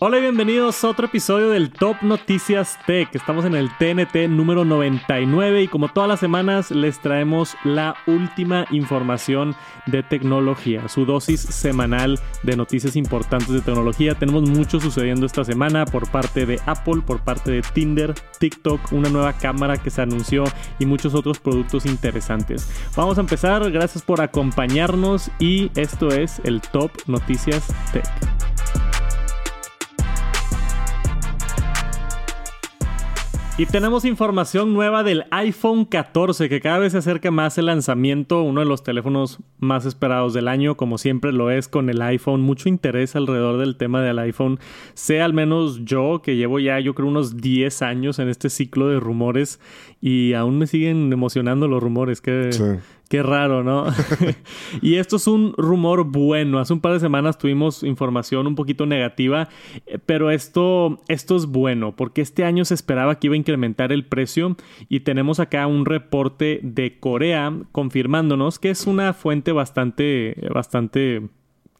Hola y bienvenidos a otro episodio del Top Noticias Tech. Estamos en el TNT número 99 y como todas las semanas les traemos la última información de tecnología, su dosis semanal de noticias importantes de tecnología. Tenemos mucho sucediendo esta semana por parte de Apple, por parte de Tinder, TikTok, una nueva cámara que se anunció y muchos otros productos interesantes. Vamos a empezar, gracias por acompañarnos y esto es el Top Noticias Tech. Y tenemos información nueva del iPhone 14, que cada vez se acerca más el lanzamiento, uno de los teléfonos más esperados del año, como siempre lo es con el iPhone. Mucho interés alrededor del tema del iPhone. Sé al menos yo, que llevo ya yo creo unos 10 años en este ciclo de rumores y aún me siguen emocionando los rumores. Que, Qué raro, ¿no? y esto es un rumor bueno. Hace un par de semanas tuvimos información un poquito negativa, eh, pero esto, esto es bueno porque este año se esperaba que iba a incrementar el precio y tenemos acá un reporte de Corea confirmándonos que es una fuente bastante, bastante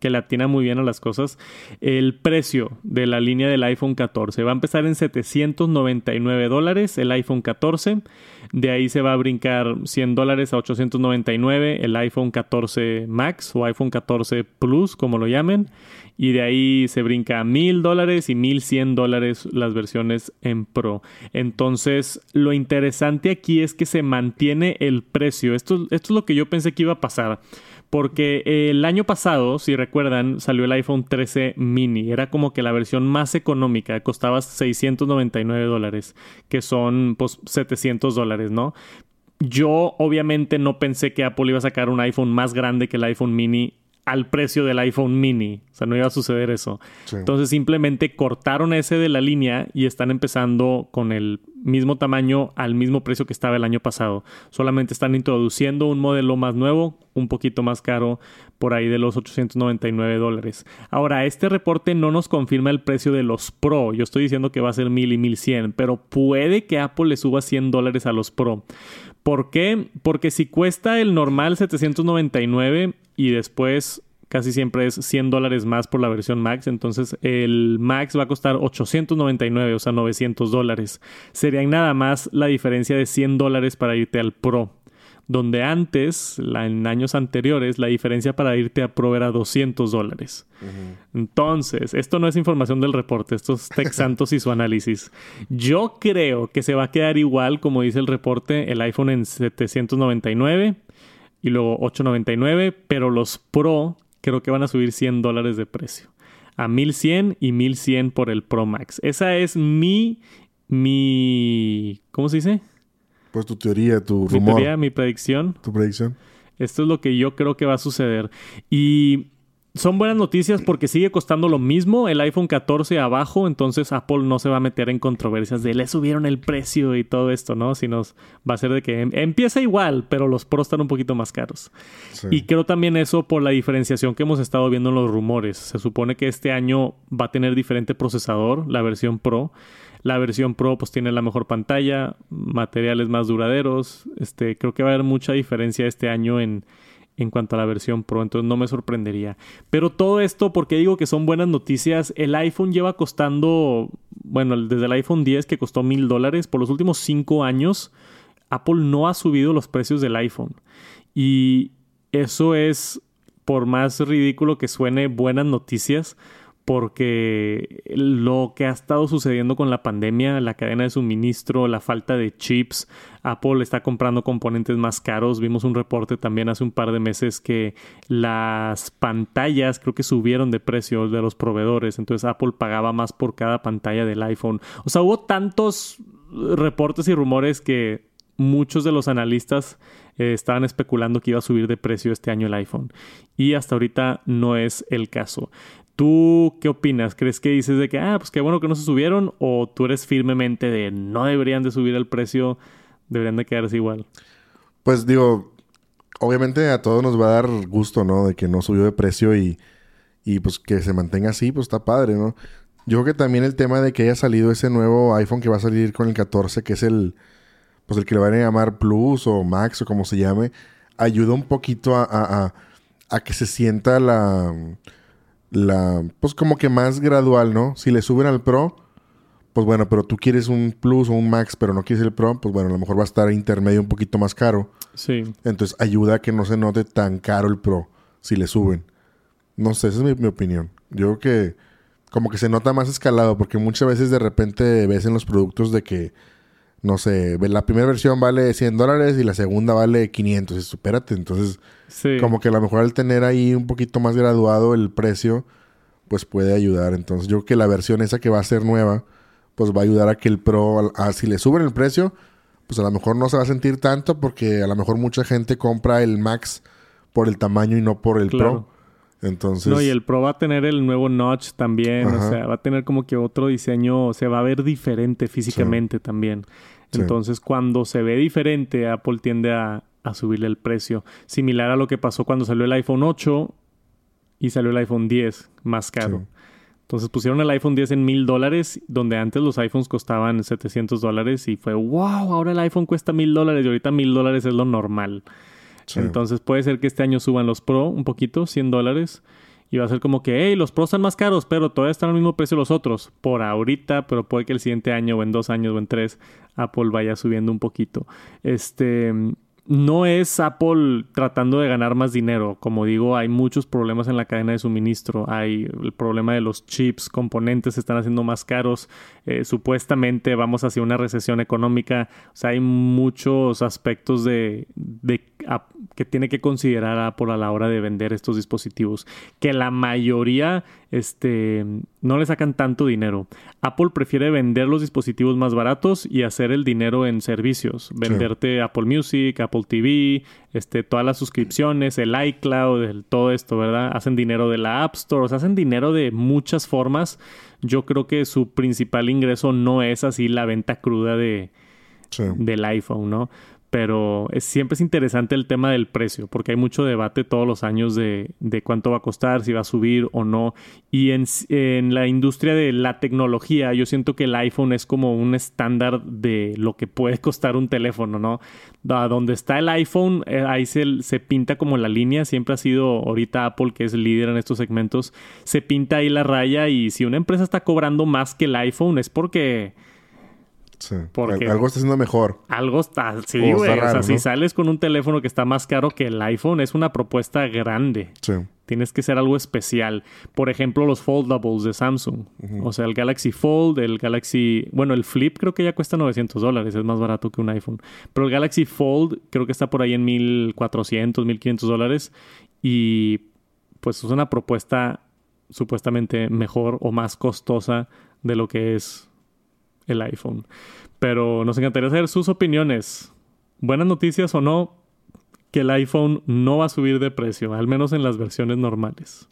que le atina muy bien a las cosas. El precio de la línea del iPhone 14 va a empezar en 799 dólares el iPhone 14. De ahí se va a brincar 100 dólares a 899 el iPhone 14 Max o iPhone 14 Plus, como lo llamen. Y de ahí se brinca a 1000 dólares y 1100 dólares las versiones en Pro. Entonces, lo interesante aquí es que se mantiene el precio. Esto, esto es lo que yo pensé que iba a pasar. Porque el año pasado, si recuerdan, salió el iPhone 13 mini. Era como que la versión más económica. Costaba 699 dólares. Que son pues 700 dólares, ¿no? Yo obviamente no pensé que Apple iba a sacar un iPhone más grande que el iPhone mini al precio del iPhone mini. O sea, no iba a suceder eso. Entonces simplemente cortaron ese de la línea y están empezando con el mismo tamaño al mismo precio que estaba el año pasado. Solamente están introduciendo un modelo más nuevo, un poquito más caro, por ahí de los 899 dólares. Ahora, este reporte no nos confirma el precio de los Pro. Yo estoy diciendo que va a ser 1000 y 1100, pero puede que Apple le suba 100 dólares a los Pro. ¿Por qué? Porque si cuesta el normal 799 y después casi siempre es 100 dólares más por la versión Max. Entonces el Max va a costar 899, o sea, 900 dólares. Serían nada más la diferencia de 100 dólares para irte al Pro. Donde antes, en años anteriores, la diferencia para irte a Pro era 200 dólares. Entonces, esto no es información del reporte, esto es Tech Santos y su análisis. Yo creo que se va a quedar igual, como dice el reporte, el iPhone en 799 y luego 899, pero los Pro creo que van a subir 100 dólares de precio. A 1100 y 1100 por el Pro Max. Esa es mi. Mi. ¿Cómo se dice? Pues tu teoría, tu rumor. Mi teoría, mi predicción. Tu predicción. Esto es lo que yo creo que va a suceder. Y son buenas noticias porque sigue costando lo mismo el iPhone 14 abajo, entonces Apple no se va a meter en controversias de le subieron el precio y todo esto, ¿no? Sino va a ser de que em, empieza igual, pero los Pro están un poquito más caros. Y creo también eso por la diferenciación que hemos estado viendo en los rumores. Se supone que este año va a tener diferente procesador, la versión Pro. La versión Pro pues tiene la mejor pantalla, materiales más duraderos. Este, creo que va a haber mucha diferencia este año en en cuanto a la versión Pro, entonces no me sorprendería. Pero todo esto, porque digo que son buenas noticias, el iPhone lleva costando, bueno, desde el iPhone 10 que costó mil dólares, por los últimos cinco años, Apple no ha subido los precios del iPhone. Y eso es, por más ridículo que suene, buenas noticias, porque lo que ha estado sucediendo con la pandemia, la cadena de suministro, la falta de chips, Apple está comprando componentes más caros. Vimos un reporte también hace un par de meses que las pantallas creo que subieron de precio de los proveedores, entonces Apple pagaba más por cada pantalla del iPhone. O sea, hubo tantos reportes y rumores que muchos de los analistas eh, estaban especulando que iba a subir de precio este año el iPhone. Y hasta ahorita no es el caso. ¿Tú qué opinas? ¿Crees que dices de que, ah, pues qué bueno que no se subieron? ¿O tú eres firmemente de no deberían de subir el precio, deberían de quedarse igual? Pues digo, obviamente a todos nos va a dar gusto, ¿no? De que no subió de precio y, y pues que se mantenga así, pues está padre, ¿no? Yo creo que también el tema de que haya salido ese nuevo iPhone que va a salir con el 14, que es el, pues el que le van a llamar Plus o Max o como se llame, ayuda un poquito a, a, a que se sienta la la, pues como que más gradual, ¿no? Si le suben al Pro, pues bueno, pero tú quieres un Plus o un Max, pero no quieres el Pro, pues bueno, a lo mejor va a estar intermedio un poquito más caro. Sí. Entonces ayuda a que no se note tan caro el Pro si le suben. No sé, esa es mi, mi opinión. Yo creo que como que se nota más escalado, porque muchas veces de repente ves en los productos de que, no sé, la primera versión vale 100 dólares y la segunda vale 500. Y supérate. Entonces, Sí. como que a lo mejor al tener ahí un poquito más graduado el precio, pues puede ayudar. Entonces, yo creo que la versión esa que va a ser nueva, pues va a ayudar a que el Pro, a- si le suben el precio, pues a lo mejor no se va a sentir tanto porque a lo mejor mucha gente compra el Max por el tamaño y no por el Claro. Pro. Entonces, No, y el Pro va a tener el nuevo notch también, Ajá. o sea, va a tener como que otro diseño, se va a ver diferente físicamente también. Sí. Entonces, cuando se ve diferente, Apple tiende a, a subirle el precio. Similar a lo que pasó cuando salió el iPhone 8 y salió el iPhone 10 más caro. Sí. Entonces pusieron el iPhone 10 en mil dólares, donde antes los iPhones costaban 700 dólares y fue, wow, ahora el iPhone cuesta mil dólares y ahorita mil dólares es lo normal. sí. Entonces puede ser que este año suban los Pro un poquito, 100 dólares. Y va a ser como que, hey, los Pro están más caros, pero todavía están al mismo precio los otros. Por ahorita, pero puede que el siguiente año o en dos años o en tres, Apple vaya subiendo un poquito. Este, no es Apple tratando de ganar más dinero. Como digo, hay muchos problemas en la cadena de suministro. Hay el problema de los chips, componentes se están haciendo más caros. Eh, supuestamente vamos hacia una recesión económica. O sea, hay muchos aspectos de- a- que tiene que considerar Apple a la hora de vender estos dispositivos. Que la mayoría este, no le sacan tanto dinero. Apple prefiere vender los dispositivos más baratos y hacer el dinero en servicios. Venderte Apple Music, Apple TV, este, todas las suscripciones, el iCloud, el- todo esto, ¿verdad? Hacen dinero de la App Store, o sea, hacen dinero de muchas formas. Yo creo que su principal ingreso no es así la venta cruda de, Sí. del iPhone, ¿no? Pero siempre es interesante el tema del precio, porque hay mucho debate todos los años de, cuánto va a costar, si va a subir o no. Y en, la industria de la tecnología, yo siento que el iPhone es como un estándar de lo que puede costar un teléfono, ¿no? Da- donde está el iPhone, eh, ahí se, se pinta como la línea, siempre ha sido ahorita Apple, que es líder en estos segmentos, se pinta ahí la raya y si una empresa está cobrando más que el iPhone es porque... sí. porque- Al- Algo está haciendo mejor. Algo está, sí, güey. o sea, raro, si ¿no? sales con un teléfono que está más caro que el iPhone, es una propuesta grande. Sí. Tienes que ser algo especial. Por ejemplo, los foldables de Samsung. O sea, el Galaxy Fold, el Galaxy... Bueno, el Flip creo que ya cuesta 900 dólares. Es más barato que un iPhone. Pero el Galaxy Fold creo que está por ahí en 1400, 1500 dólares. Y pues es una propuesta supuestamente mejor o más costosa de lo que es el iPhone. Pero nos encantaría saber sus opiniones. Buenas noticias o no, que el iPhone no va a subir de precio, al menos en las versiones normales.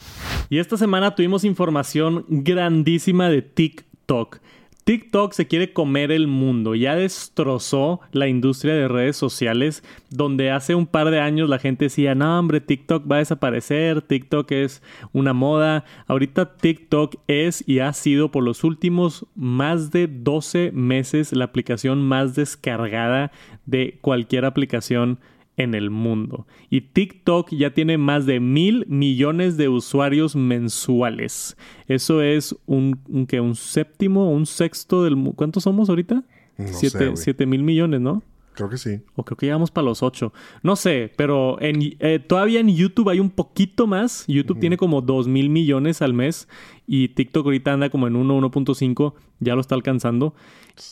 Y esta semana tuvimos información grandísima de TikTok. TikTok se quiere comer el mundo, ya destrozó la industria de redes sociales, donde hace un par de años la gente decía, no hombre, TikTok va a desaparecer, TikTok es una moda. Ahorita TikTok es y ha sido por los últimos más de 12 meses la aplicación más descargada de cualquier aplicación en el mundo. Y TikTok ya tiene más de mil millones de usuarios mensuales. Eso es un, un, ¿qué? un séptimo, un sexto del... ¿Cuántos somos ahorita? No sé, siete, güey. siete mil millones, ¿no? Creo que sí. O creo que llegamos para los ocho. No sé, pero en, eh, todavía en YouTube hay un poquito más. YouTube tiene como dos mil millones al mes y TikTok ahorita anda como en 1, 1.5. Ya lo está alcanzando.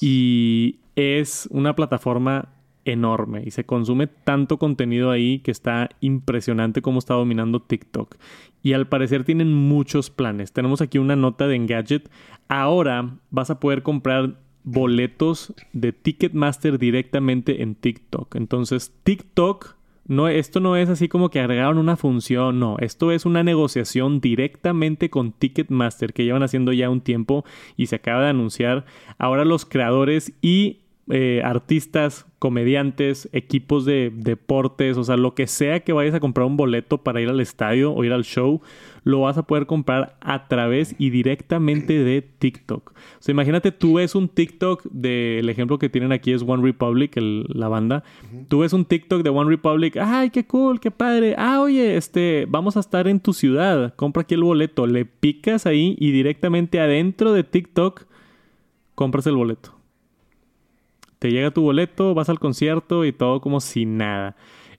Y es una plataforma enorme y se consume tanto contenido ahí que está impresionante cómo está dominando TikTok. Y al parecer tienen muchos planes. Tenemos aquí una nota de Engadget. Ahora vas a poder comprar boletos de Ticketmaster directamente en TikTok. Entonces, TikTok, no, esto no es así como que agregaron una función, no, esto es una negociación directamente con Ticketmaster que llevan haciendo ya un tiempo y se acaba de anunciar. Ahora los creadores y eh, artistas, comediantes, equipos de deportes, o sea, lo que sea que vayas a comprar un boleto para ir al estadio o ir al show, lo vas a poder comprar a través y directamente de TikTok. O sea, imagínate, tú ves un TikTok del ejemplo que tienen aquí es One Republic, la banda. Tú ves un TikTok de One Republic, ay, qué cool, qué padre. Ah, oye, este, vamos a estar en tu ciudad, compra aquí el boleto, le picas ahí y directamente adentro de TikTok compras el boleto te llega tu boleto, vas al concierto y todo como si nada.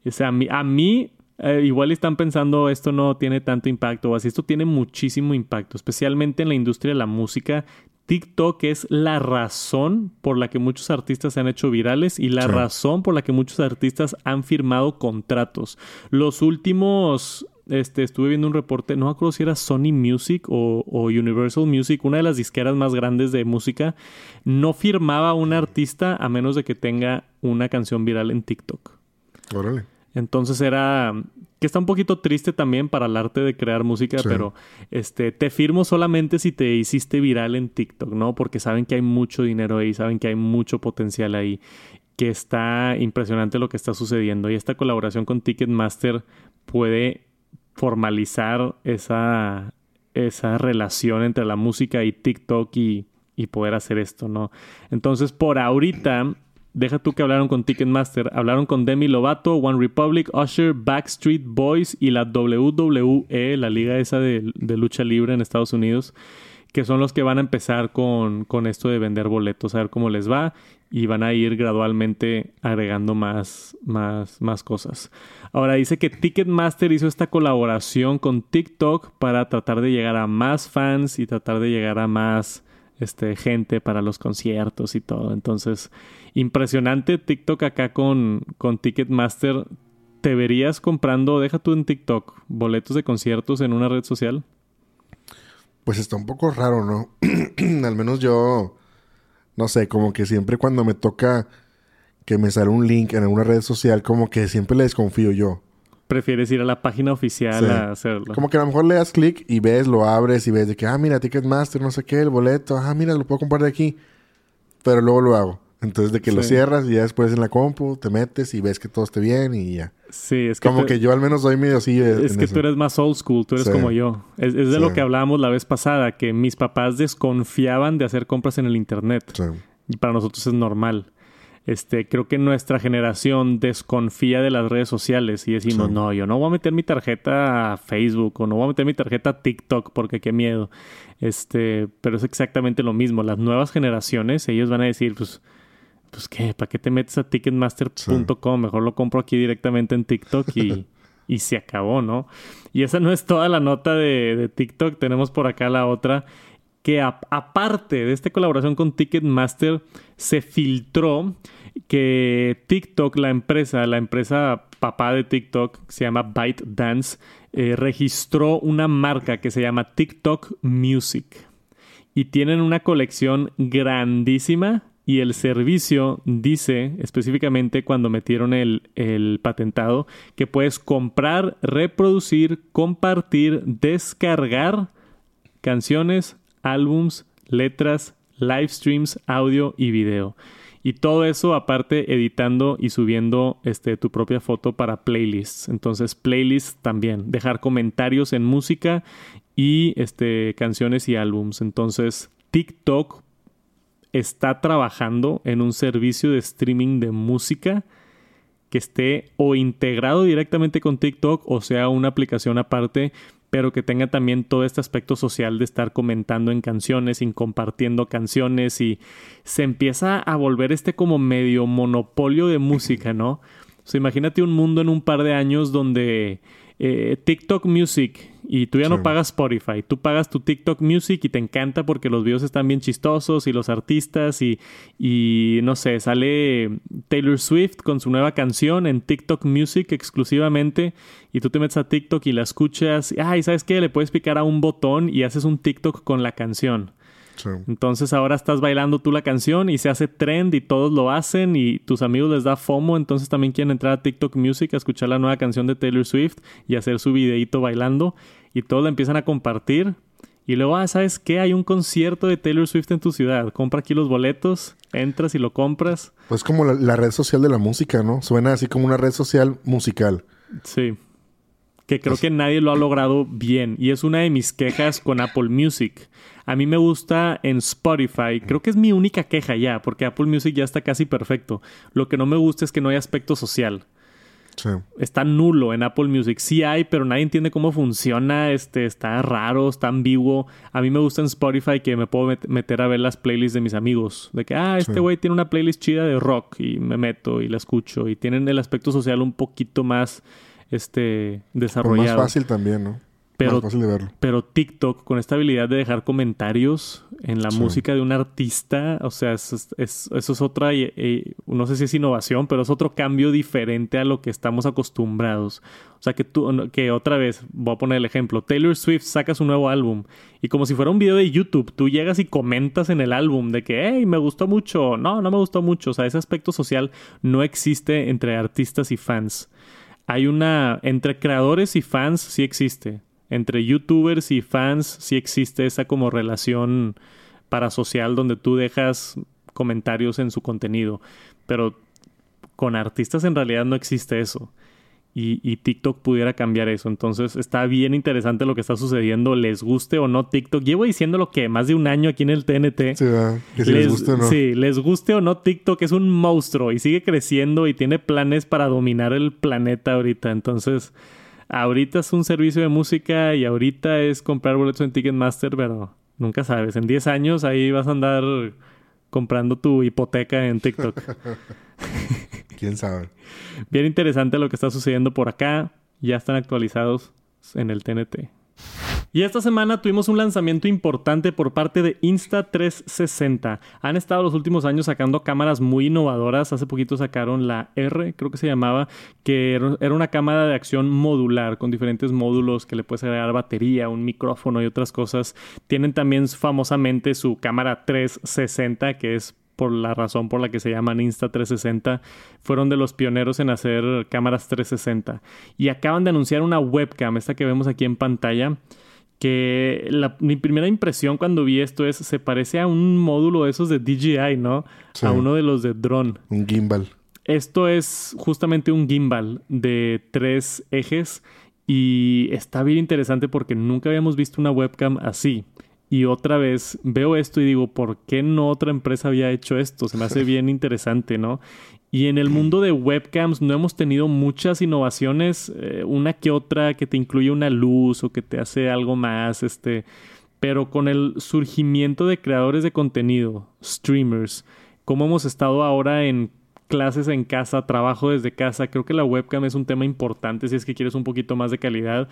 O sea, a mí, eh, igual están pensando esto no tiene tanto impacto o así, esto tiene muchísimo impacto, especialmente en la industria de la música. TikTok es la razón por la que muchos artistas se han hecho virales y la razón por la que muchos artistas han firmado contratos. Los últimos este, estuve viendo un reporte, no me acuerdo si era Sony Music o, Universal Music, una de las disqueras más grandes de música, no firmaba un artista a menos de que tenga una canción viral en TikTok. Órale. Entonces era que está un poquito triste también para el arte de crear música, pero este te firmo solamente si te hiciste viral en TikTok, ¿no? Porque saben que hay mucho dinero ahí, saben que hay mucho potencial ahí, que está impresionante lo que está sucediendo y esta colaboración con Ticketmaster puede formalizar esa, esa relación entre la música y TikTok y, y poder hacer esto, ¿no? Entonces, por ahorita, deja tú que hablaron con Ticketmaster, hablaron con Demi Lovato, One Republic, Usher, Backstreet Boys y la WWE, la liga esa de, de lucha libre en Estados Unidos que son los que van a empezar con, con, esto de vender boletos, a ver cómo les va y van a ir gradualmente agregando más, más, más cosas. Ahora dice que Ticketmaster hizo esta colaboración con TikTok para tratar de llegar a más fans y tratar de llegar a más este, gente para los conciertos y todo. Entonces, impresionante TikTok acá con, con Ticketmaster. ¿Te verías comprando, deja tú en TikTok, boletos de conciertos en una red social? Pues está un poco raro, ¿no? Al menos yo, no sé, como que siempre cuando me toca que me sale un link en alguna red social, como que siempre le desconfío yo. Prefieres ir a la página oficial a hacerlo. Como que a lo mejor le das clic y ves, lo abres y ves de que, ah, mira, Ticketmaster, no sé qué, el boleto, ah, mira, lo puedo comprar de aquí. Pero luego lo hago. Entonces, de que lo cierras y ya después en la compu te metes y ves que todo esté bien y ya. Sí, es que. Como que yo al menos soy medio así. Es que tú eres más old school, tú eres como yo. Es, de lo que hablábamos la vez pasada, que mis papás desconfiaban de hacer compras en el internet. Y para nosotros es normal. Este, creo que nuestra generación desconfía de las redes sociales y decimos, no, yo no voy a meter mi tarjeta a Facebook o no voy a meter mi tarjeta a TikTok porque qué miedo. Este, pero es exactamente lo mismo. Las nuevas generaciones, ellos van a decir, pues pues qué, ¿para qué te metes a ticketmaster.com? Mejor lo compro aquí directamente en TikTok y, y, se acabó, ¿no? Y esa no es toda la nota de, de TikTok, tenemos por acá la otra que aparte de esta colaboración con Ticketmaster se filtró que TikTok, la empresa, la empresa papá de TikTok, se llama ByteDance, eh, registró una marca que se llama TikTok Music. Y tienen una colección grandísima y el servicio dice específicamente cuando metieron el, el, patentado que puedes comprar, reproducir, compartir, descargar canciones, álbums, letras, live streams, audio y video. Y todo eso aparte editando y subiendo este, tu propia foto para playlists. Entonces playlists también. Dejar comentarios en música y este, canciones y álbums. Entonces TikTok está trabajando en un servicio de streaming de música que esté o integrado directamente con TikTok o sea una aplicación aparte, pero que tenga también todo este aspecto social de estar comentando en canciones y compartiendo canciones y se empieza a volver este como medio monopolio de música, ¿no? O sea, imagínate un mundo en un par de años donde eh, TikTok Music y tú ya no pagas Spotify, tú pagas tu TikTok Music y te encanta porque los videos están bien chistosos y los artistas y, y no sé, sale Taylor Swift con su nueva canción en TikTok Music exclusivamente y tú te metes a TikTok y la escuchas, ay, ¿sabes qué? Le puedes picar a un botón y haces un TikTok con la canción. Entonces ahora estás bailando tú la canción y se hace trend y todos lo hacen y tus amigos les da FOMO, entonces también quieren entrar a TikTok Music a escuchar la nueva canción de Taylor Swift y hacer su videíto bailando y todos la empiezan a compartir Y luego, ah, ¿sabes qué? Hay un concierto de Taylor Swift en tu ciudad. Compra aquí los boletos, entras y lo compras. Pues como la, la red social de la música, ¿no? Suena así como una red social musical. Sí. Que creo que nadie lo ha logrado bien. Y es una de mis quejas con Apple Music. A mí me gusta en Spotify. Creo que es mi única queja ya, porque Apple Music ya está casi perfecto. Lo que no me gusta es que no hay aspecto social. Sí. Está nulo en Apple Music. Sí hay, pero nadie entiende cómo funciona. Este, está raro, está ambiguo. A mí me gusta en Spotify que me puedo met- meter a ver las playlists de mis amigos. De que, ah, este Sí. güey tiene una playlist chida de rock y me meto y la escucho. Y tienen el aspecto social un poquito más este, Pues desarrollado. más fácil también, ¿no? Pero- más fácil de verlo. Pero TikTok, con esta habilidad de dejar comentarios en la Sí. música de un artista, o sea, es- es- es- eso es otra, eh, eh, no sé si es innovación, pero es otro cambio diferente a lo que estamos acostumbrados. O sea, que tú, que otra vez, voy a poner el ejemplo, Taylor Swift saca su nuevo álbum y como si fuera un video de YouTube, tú llegas y comentas en el álbum de que, hey, me gustó mucho, no, no me gustó mucho. O sea, ese aspecto social no existe entre artistas y fans hay una entre creadores y fans sí existe. Entre youtubers y fans sí existe esa como relación parasocial donde tú dejas comentarios en su contenido. Pero con artistas en realidad no existe eso. Y, y TikTok pudiera cambiar eso. Entonces está bien interesante lo que está sucediendo. Les guste o no TikTok. Llevo diciendo lo que más de un año aquí en el TNT. Sí. Que si les, gusta o no. Sí, les guste o no, TikTok es un monstruo y sigue creciendo y tiene planes para dominar el planeta ahorita. Entonces, ahorita es un servicio de música y ahorita es comprar boletos en Ticketmaster, pero nunca sabes. En 10 años ahí vas a andar comprando tu hipoteca en TikTok. ¿Quién sabe? Bien interesante lo que está sucediendo por acá. Ya están actualizados en el TNT. Y esta semana tuvimos un lanzamiento importante por parte de Insta360. Han estado los últimos años sacando cámaras muy innovadoras. Hace poquito sacaron la R, creo que se llamaba, que era una cámara de acción modular con diferentes módulos que le puedes agregar batería, un micrófono y otras cosas. Tienen también famosamente su cámara 360, que es por la razón por la que se llaman Insta360, fueron de los pioneros en hacer cámaras 360. Y acaban de anunciar una webcam, esta que vemos aquí en pantalla, que la- mi primera impresión cuando vi esto es, se parece a un módulo de esos de DJI, ¿no? Sí. A uno de los de drone. Un gimbal. Esto es justamente un gimbal de tres ejes y está bien interesante porque nunca habíamos visto una webcam así. Y otra vez veo esto y digo, ¿por qué no otra empresa había hecho esto? Se me hace bien interesante, ¿no? Y en el mundo de webcams no hemos tenido muchas innovaciones, eh, una que otra que te incluye una luz o que te hace algo más, este, pero con el surgimiento de creadores de contenido, streamers, como hemos estado ahora en clases en casa, trabajo desde casa, creo que la webcam es un tema importante si es que quieres un poquito más de calidad.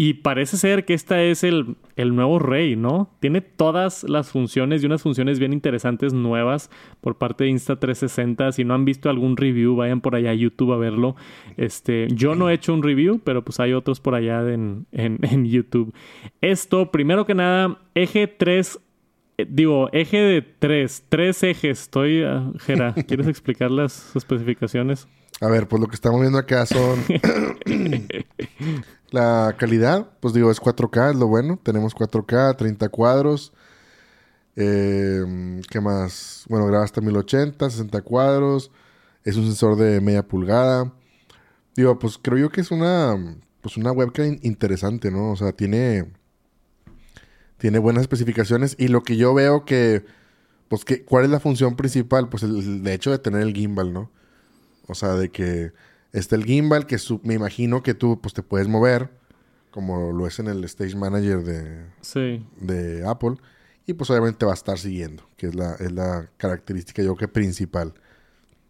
Y parece ser que esta es el, el nuevo rey, ¿no? Tiene todas las funciones y unas funciones bien interesantes nuevas por parte de Insta360. Si no han visto algún review, vayan por allá a YouTube a verlo. Este, yo no he hecho un review, pero pues hay otros por allá en, en, en YouTube. Esto, primero que nada, eje 3 eh, Digo, eje de tres, tres ejes. Estoy, ah, Jera, ¿quieres explicar las especificaciones? A ver, pues lo que estamos viendo acá son... la calidad, pues digo, es 4K, es lo bueno. Tenemos 4K, 30 cuadros. Eh, ¿Qué más? Bueno, graba hasta 1080, 60 cuadros. Es un sensor de media pulgada. Digo, pues creo yo que es una, pues una webcam in- interesante, ¿no? O sea, tiene, tiene buenas especificaciones. Y lo que yo veo que, pues, que, ¿cuál es la función principal? Pues el, el hecho de tener el gimbal, ¿no? O sea, de que está el gimbal, que su- me imagino que tú, pues, te puedes mover, como lo es en el Stage Manager de, Sí. de Apple. Y pues obviamente va a estar siguiendo, que es la, es la característica yo creo que principal.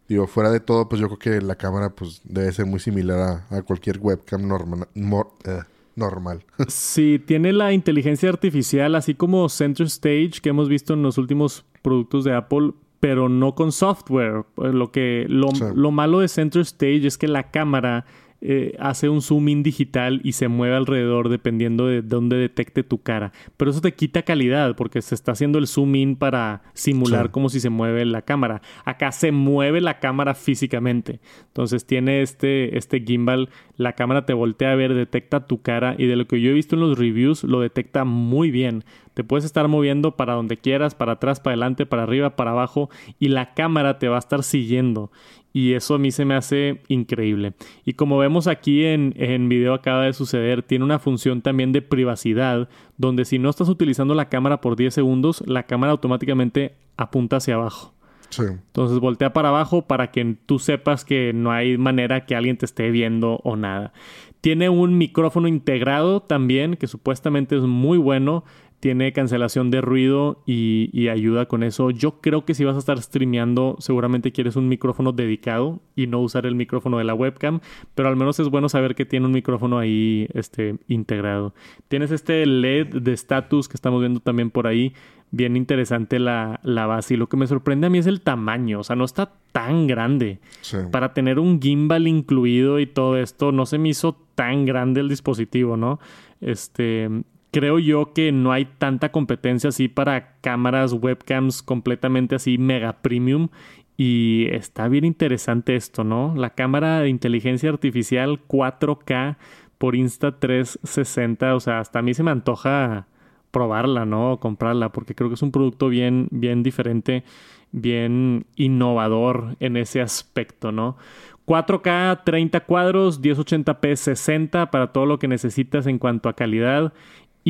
Digo, fuera de todo, pues yo creo que la cámara pues debe ser muy similar a, a cualquier webcam norma- mor- eh, normal. Sí, tiene la inteligencia artificial, así como Center Stage que hemos visto en los últimos productos de Apple, pero no con software. Eh, Lo, que, lo, Sí. lo malo de Center Stage es que la cámara eh, hace un zoom in digital y se mueve alrededor dependiendo de dónde detecte tu cara. Pero eso te quita calidad porque se está haciendo el zoom in para simular Sí. como si se mueve la cámara. Acá se mueve la cámara físicamente. Entonces tiene este, este gimbal la cámara te voltea a ver, detecta tu cara y de lo que yo he visto en los reviews lo detecta muy bien. Te puedes estar moviendo para donde quieras, para atrás, para adelante, para arriba, para abajo y la cámara te va a estar siguiendo. Y eso a mí se me hace increíble. Y como vemos aquí en, en video acaba de suceder, tiene una función también de privacidad, donde si no estás utilizando la cámara por 10 segundos, la cámara automáticamente apunta hacia abajo. Entonces voltea para abajo para que tú sepas que no hay manera que alguien te esté viendo o nada. Tiene un micrófono integrado también que supuestamente es muy bueno. Tiene cancelación de ruido y, ayuda con eso. Yo creo que si vas a estar streameando, seguramente quieres un micrófono dedicado y no usar el micrófono de la webcam. Pero al menos es bueno saber que tiene un micrófono ahí este, integrado. Tienes este LED de status que estamos viendo también por ahí bien interesante la, base. Y lo que me sorprende a mí es el tamaño. O sea, no está tan grande. Para tener un gimbal incluido y todo esto, no se me hizo tan grande el dispositivo, ¿no? Este. Creo yo que no hay tanta competencia así para cámaras, webcams completamente así mega premium. Y está bien interesante esto, ¿no? La cámara de inteligencia artificial 4K por Insta360. O sea, hasta a mí se me antoja probarla, ¿no? O comprarla, porque creo que es un producto bien, bien diferente, bien innovador en ese aspecto, ¿no? 4K 30 cuadros, 1080p 60 para todo lo que necesitas en cuanto a calidad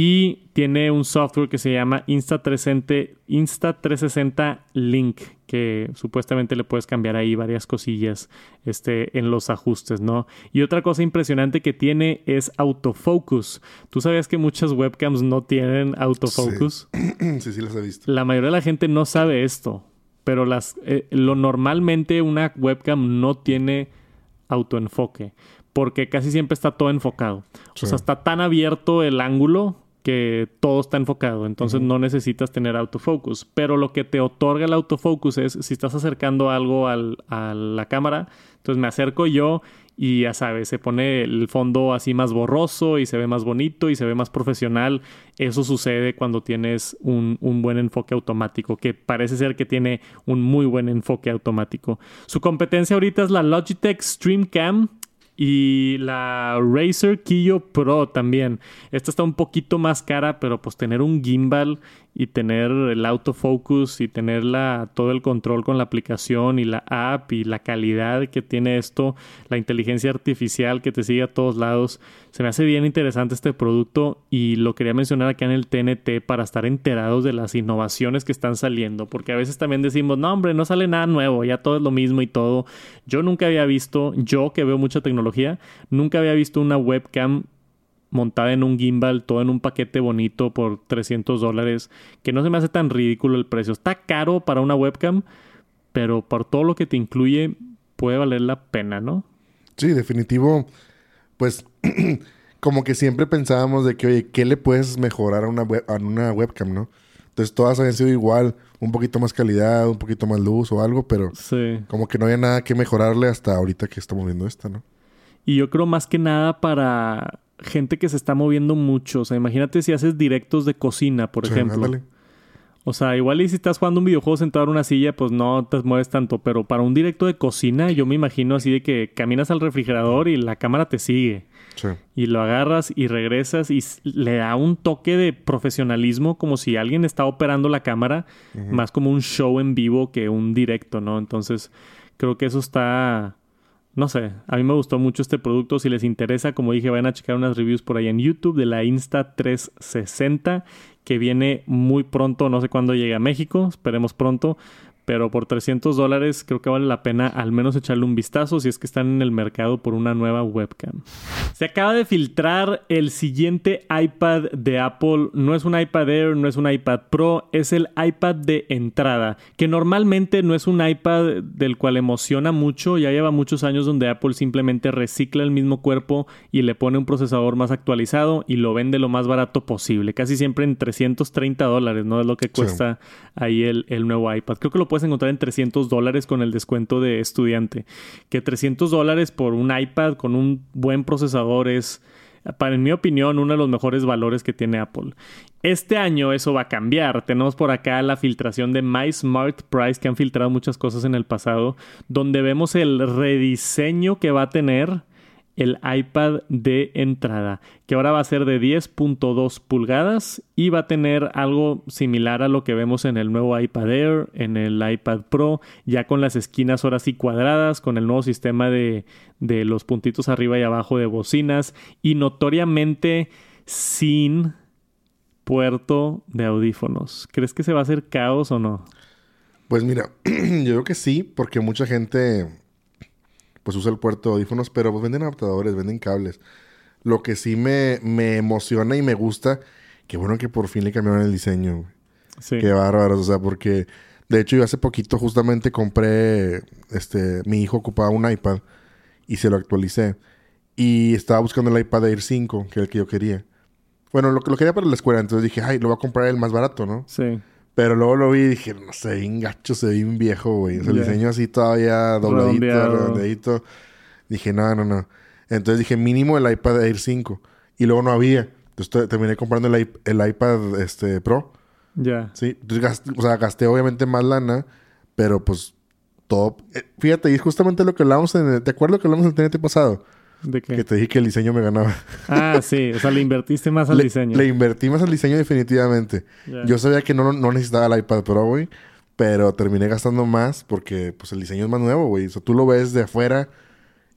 y tiene un software que se llama Insta360, Insta360 Link, que supuestamente le puedes cambiar ahí varias cosillas este, en los ajustes, ¿no? Y otra cosa impresionante que tiene es autofocus. ¿Tú sabías que muchas webcams no tienen autofocus? Sí, sí, las he visto. La mayoría de la gente no sabe esto, pero las, eh, lo normalmente una webcam no tiene autoenfoque porque casi siempre está todo enfocado. O sea, está tan abierto el ángulo que todo está enfocado, entonces no necesitas tener autofocus. Pero lo que te otorga el autofocus es si estás acercando algo al, a la cámara, entonces me acerco yo y ya sabes, se pone el fondo así más borroso y se ve más bonito y se ve más profesional. Eso sucede cuando tienes un, un, buen enfoque automático, que parece ser que tiene un muy buen enfoque automático. Su competencia ahorita es la Logitech Streamcam y la Razer Kiyo Pro también. Esta está un poquito más cara, pero pues tener un gimbal y tener el autofocus y tener todo el control con la aplicación y la app y la calidad que tiene esto, la inteligencia artificial que te sigue a todos lados. Se me hace bien interesante este producto y lo quería mencionar acá en el TNT para estar enterados de las innovaciones que están saliendo, porque a veces también decimos, no hombre, no sale nada nuevo, ya todo es lo mismo y todo. Yo nunca había visto, yo que veo mucha tecnología, nunca había visto una webcam montada en un gimbal, todo en un paquete bonito por 300 dólares, que no se me hace tan ridículo el precio. Está caro para una webcam, pero por todo lo que te incluye puede valer la pena, ¿no? Sí, definitivo. Pues como que siempre pensábamos de que, oye, ¿qué le puedes mejorar a una, a una webcam, no? Entonces todas habían sido igual, un poquito más calidad, un poquito más luz o algo, pero como que no había nada que mejorarle hasta ahorita que estamos viendo esta, ¿no? Y yo creo más que nada para gente que se está moviendo mucho. O sea, imagínate si haces directos de cocina, por ejemplo. O sea, igual y si estás jugando un videojuego sentado en una silla, pues no te mueves tanto. Pero para un directo de cocina, yo me imagino así de que caminas al refrigerador y la cámara te sigue. Sí. Y lo agarras y regresas y le da un toque de profesionalismo como si alguien está operando la cámara, más como un show en vivo que un directo, ¿no? Entonces, creo que eso está no sé, a mí me gustó mucho este producto. Si les interesa, como dije, vayan a checar unas reviews por ahí en YouTube de la Insta360 que viene muy pronto, no sé cuándo llegue a México, esperemos pronto, pero por 300 dólares creo que vale la pena al menos echarle un vistazo si es que están en el mercado por una nueva webcam. Se acaba de filtrar el siguiente iPad de Apple. No es un iPad Air, no es un iPad Pro, es el iPad de entrada, que normalmente no es un iPad del cual emociona mucho. Ya lleva muchos años donde Apple simplemente recicla el mismo cuerpo y le pone un procesador más actualizado y lo vende lo más barato posible. Casi siempre en 330 dólares, ¿no? Es lo que cuesta ahí el, el nuevo iPad. Creo que lo puedes encontrar en 300 dólares con el descuento de estudiante. Que 300 dólares por un iPad con un buen procesador es, para, en mi opinión, uno de los mejores valores que tiene Apple. Este año eso va a cambiar. Tenemos por acá la filtración de My Smart Price, que han filtrado muchas cosas en el pasado, donde vemos el rediseño que va a tener el iPad de entrada, que ahora va a ser de 10.2 pulgadas y va a tener algo similar a lo que vemos en el nuevo iPad Air, en el iPad Pro, ya con las esquinas ahora sí cuadradas, con el nuevo sistema de, de los puntitos arriba y abajo de bocinas y notoriamente sin puerto de audífonos. ¿Crees que se va a hacer caos o no? Pues mira, yo creo que sí, porque mucha gente pues usa el puerto de audífonos, pero pues venden adaptadores, venden cables. Lo que sí me, me emociona y me gusta, que bueno que por fin le cambiaron el diseño. Sí. Qué bárbaro, o sea, porque de hecho yo hace poquito justamente compré, este, mi hijo ocupaba un iPad y se lo actualicé. Y estaba buscando el iPad Air 5, que era el que yo quería. Bueno, lo, lo quería para la escuela, entonces dije, ay, lo voy a comprar el más barato, ¿no? Sí. Pero luego lo vi y dije, no sé, bien gacho, se ve bien viejo, güey. O sea, el diseño así todavía dobladito, redondeadito. Dije, no, no, no. Entonces dije, mínimo el iPad Air 5. Y luego no había. Entonces terminé comprando el, el iPad este, Pro. Ya. Sí. Entonces gasté, o sea, gasté obviamente más lana, pero pues todo. Eh, fíjate, y es justamente lo que hablamos en el, ¿Te acuerdas lo que hablamos en el TNT pasado? ¿De qué? Que te dije que el diseño me ganaba. Ah, sí. O sea, le invertiste más al le, diseño. Le invertí más al diseño definitivamente. Yeah. Yo sabía que no, no necesitaba el iPad Pro, güey. Pero terminé gastando más porque pues el diseño es más nuevo, güey. O sea, tú lo ves de afuera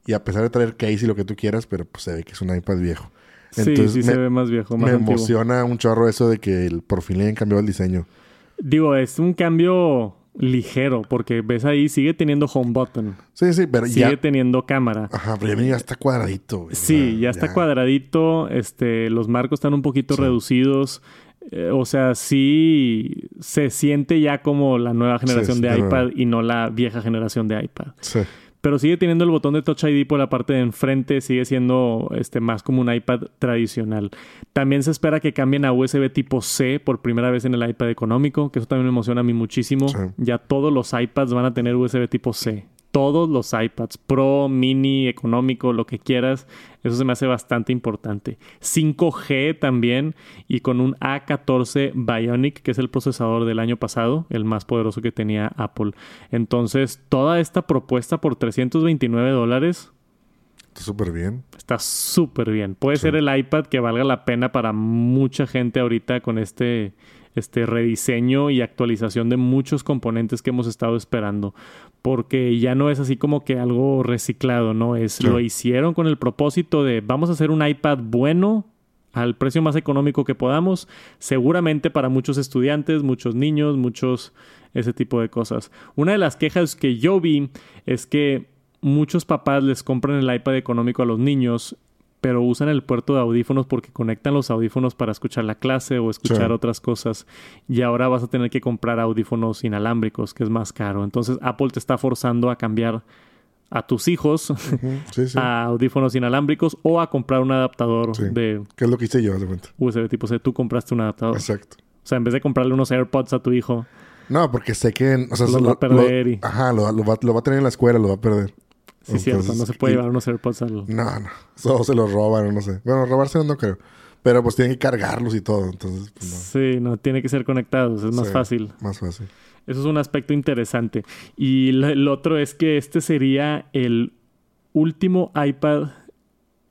y a pesar de traer case y lo que tú quieras, pero pues se ve que es un iPad viejo. Entonces, sí, sí me, se ve más viejo, más Me antiguo. emociona un chorro eso de que el, por fin le hayan cambiado el diseño. Digo, es un cambio ligero, porque ves ahí, sigue teniendo home button. Sí, sí, pero sigue ya... teniendo cámara. Ajá, pero ya está cuadradito. Güey. Sí, ya, ya está cuadradito. Este, los marcos están un poquito sí. reducidos. Eh, o sea, sí se siente ya como la nueva generación sí, de iPad y no la vieja generación de iPad. Sí. Pero sigue teniendo el botón de Touch ID por la parte de enfrente, sigue siendo este, más como un iPad tradicional. También se espera que cambien a USB tipo C por primera vez en el iPad económico, que eso también me emociona a mí muchísimo. Sí. Ya todos los iPads van a tener USB tipo C. Todos los iPads, Pro, Mini, económico, lo que quieras. Eso se me hace bastante importante. 5G también y con un A14 Bionic, que es el procesador del año pasado, el más poderoso que tenía Apple. Entonces, toda esta propuesta por 329 dólares. Está súper bien. Está súper bien. Puede sí. ser el iPad que valga la pena para mucha gente ahorita con este, este rediseño y actualización de muchos componentes que hemos estado esperando. Porque ya no es así como que algo reciclado, ¿no? Es sí. lo hicieron con el propósito de vamos a hacer un iPad bueno al precio más económico que podamos, seguramente para muchos estudiantes, muchos niños, muchos ese tipo de cosas. Una de las quejas que yo vi es que muchos papás les compran el iPad económico a los niños, pero usan el puerto de audífonos porque conectan los audífonos para escuchar la clase o escuchar sí. otras cosas. Y ahora vas a tener que comprar audífonos inalámbricos, que es más caro. Entonces Apple te está forzando a cambiar a tus hijos uh -huh. sí, sí. a audífonos inalámbricos o a comprar un adaptador de... ¿Qué es lo que hice yo? De USB tipo C. Tú compraste un adaptador. Exacto. O sea, en vez de comprarle unos AirPods a tu hijo... No, porque sé que... O sea, lo, lo va a perder lo, y... Ajá, lo, lo, va, lo va a tener en la escuela, lo va a perder. Sí, Entonces, cierto. No se puede y... llevar unos AirPods al... No, no. Solo se los roban, no sé. Bueno, robarse no creo. Pero pues tienen que cargarlos y todo. Entonces, pues, no. Sí, no. Tiene que ser conectados. Es más sí, fácil. Más fácil. Eso es un aspecto interesante. Y el otro es que este sería el último iPad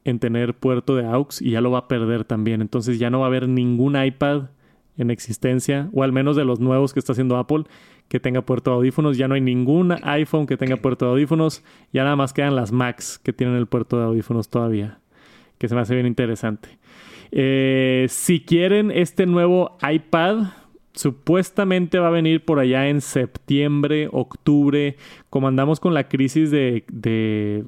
en tener puerto de AUX y ya lo va a perder también. Entonces ya no va a haber ningún iPad en existencia, o al menos de los nuevos que está haciendo Apple, que tenga puerto de audífonos. Ya no hay ningún iPhone que tenga puerto de audífonos. Ya nada más quedan las Macs que tienen el puerto de audífonos todavía, que se me hace bien interesante. Eh, si quieren este nuevo iPad, supuestamente va a venir por allá en septiembre, octubre. Como andamos con la crisis de, de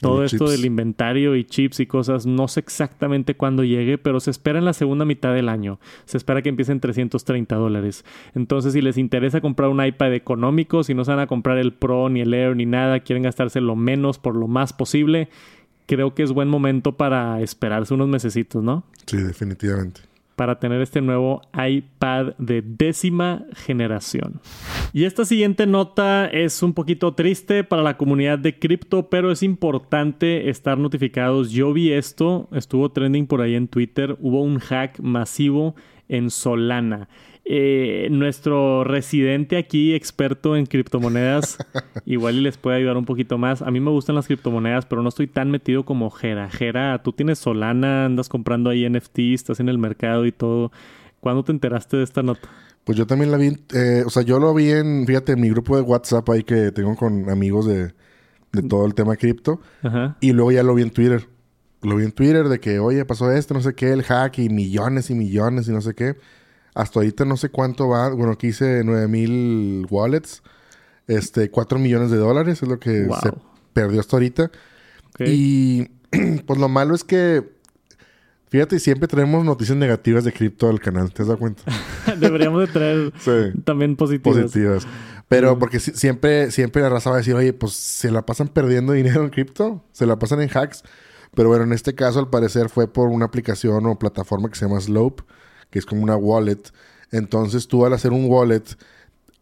todo esto chips. del inventario y chips y cosas, no sé exactamente cuándo llegue, pero se espera en la segunda mitad del año. Se espera que empiece en 330 dólares. Entonces, si les interesa comprar un iPad económico, si no se van a comprar el Pro, ni el Air, ni nada, quieren gastarse lo menos por lo más posible, creo que es buen momento para esperarse unos mesecitos, ¿no? Sí, definitivamente para tener este nuevo iPad de décima generación. Y esta siguiente nota es un poquito triste para la comunidad de cripto, pero es importante estar notificados. Yo vi esto, estuvo trending por ahí en Twitter, hubo un hack masivo en Solana. Eh, nuestro residente aquí, experto en criptomonedas, igual y les puede ayudar un poquito más. A mí me gustan las criptomonedas, pero no estoy tan metido como Jera. Jera, tú tienes Solana, andas comprando ahí NFT, estás en el mercado y todo. ¿Cuándo te enteraste de esta nota? Pues yo también la vi, eh, o sea, yo lo vi en, fíjate, en mi grupo de WhatsApp ahí que tengo con amigos de, de todo el tema cripto. Ajá. Y luego ya lo vi en Twitter. Lo vi en Twitter de que, oye, pasó esto, no sé qué, el hack y millones y millones y no sé qué. Hasta ahorita no sé cuánto va. Bueno, aquí hice 9000 wallets. Este, 4 millones de dólares es lo que Wow. se perdió hasta ahorita. Y pues lo malo es que, fíjate, siempre traemos noticias negativas de cripto al canal, ¿te has dado cuenta? Deberíamos de traer Sí. también positivas. Positivas. Pero porque si- siempre, siempre la raza va a decir, oye, pues se la pasan perdiendo dinero en cripto, se la pasan en hacks. Pero bueno, en este caso al parecer fue por una aplicación o plataforma que se llama Slope, que es como una wallet. Entonces tú al hacer un wallet,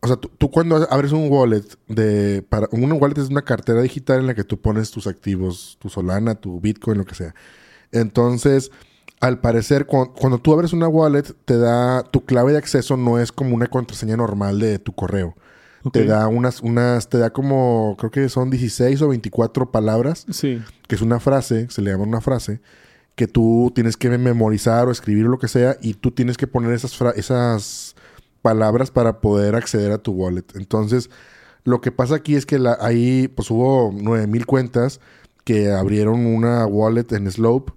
o sea, tú, tú cuando abres un wallet de, para, un wallet es una cartera digital en la que tú pones tus activos, tu Solana, tu Bitcoin, lo que sea. Entonces, al parecer, cu- cuando tú abres una wallet, te da, tu clave de acceso no es como una contraseña normal de tu correo. Te da unas, unas, te da como, creo que son 16 o 24 palabras, Sí. que es una frase, se le llama una frase, que tú tienes que memorizar o escribir lo que sea, y tú tienes que poner esas, esas palabras para poder acceder a tu wallet. Entonces, lo que pasa aquí es que la, ahí, pues hubo 9000 cuentas que abrieron una wallet en Slope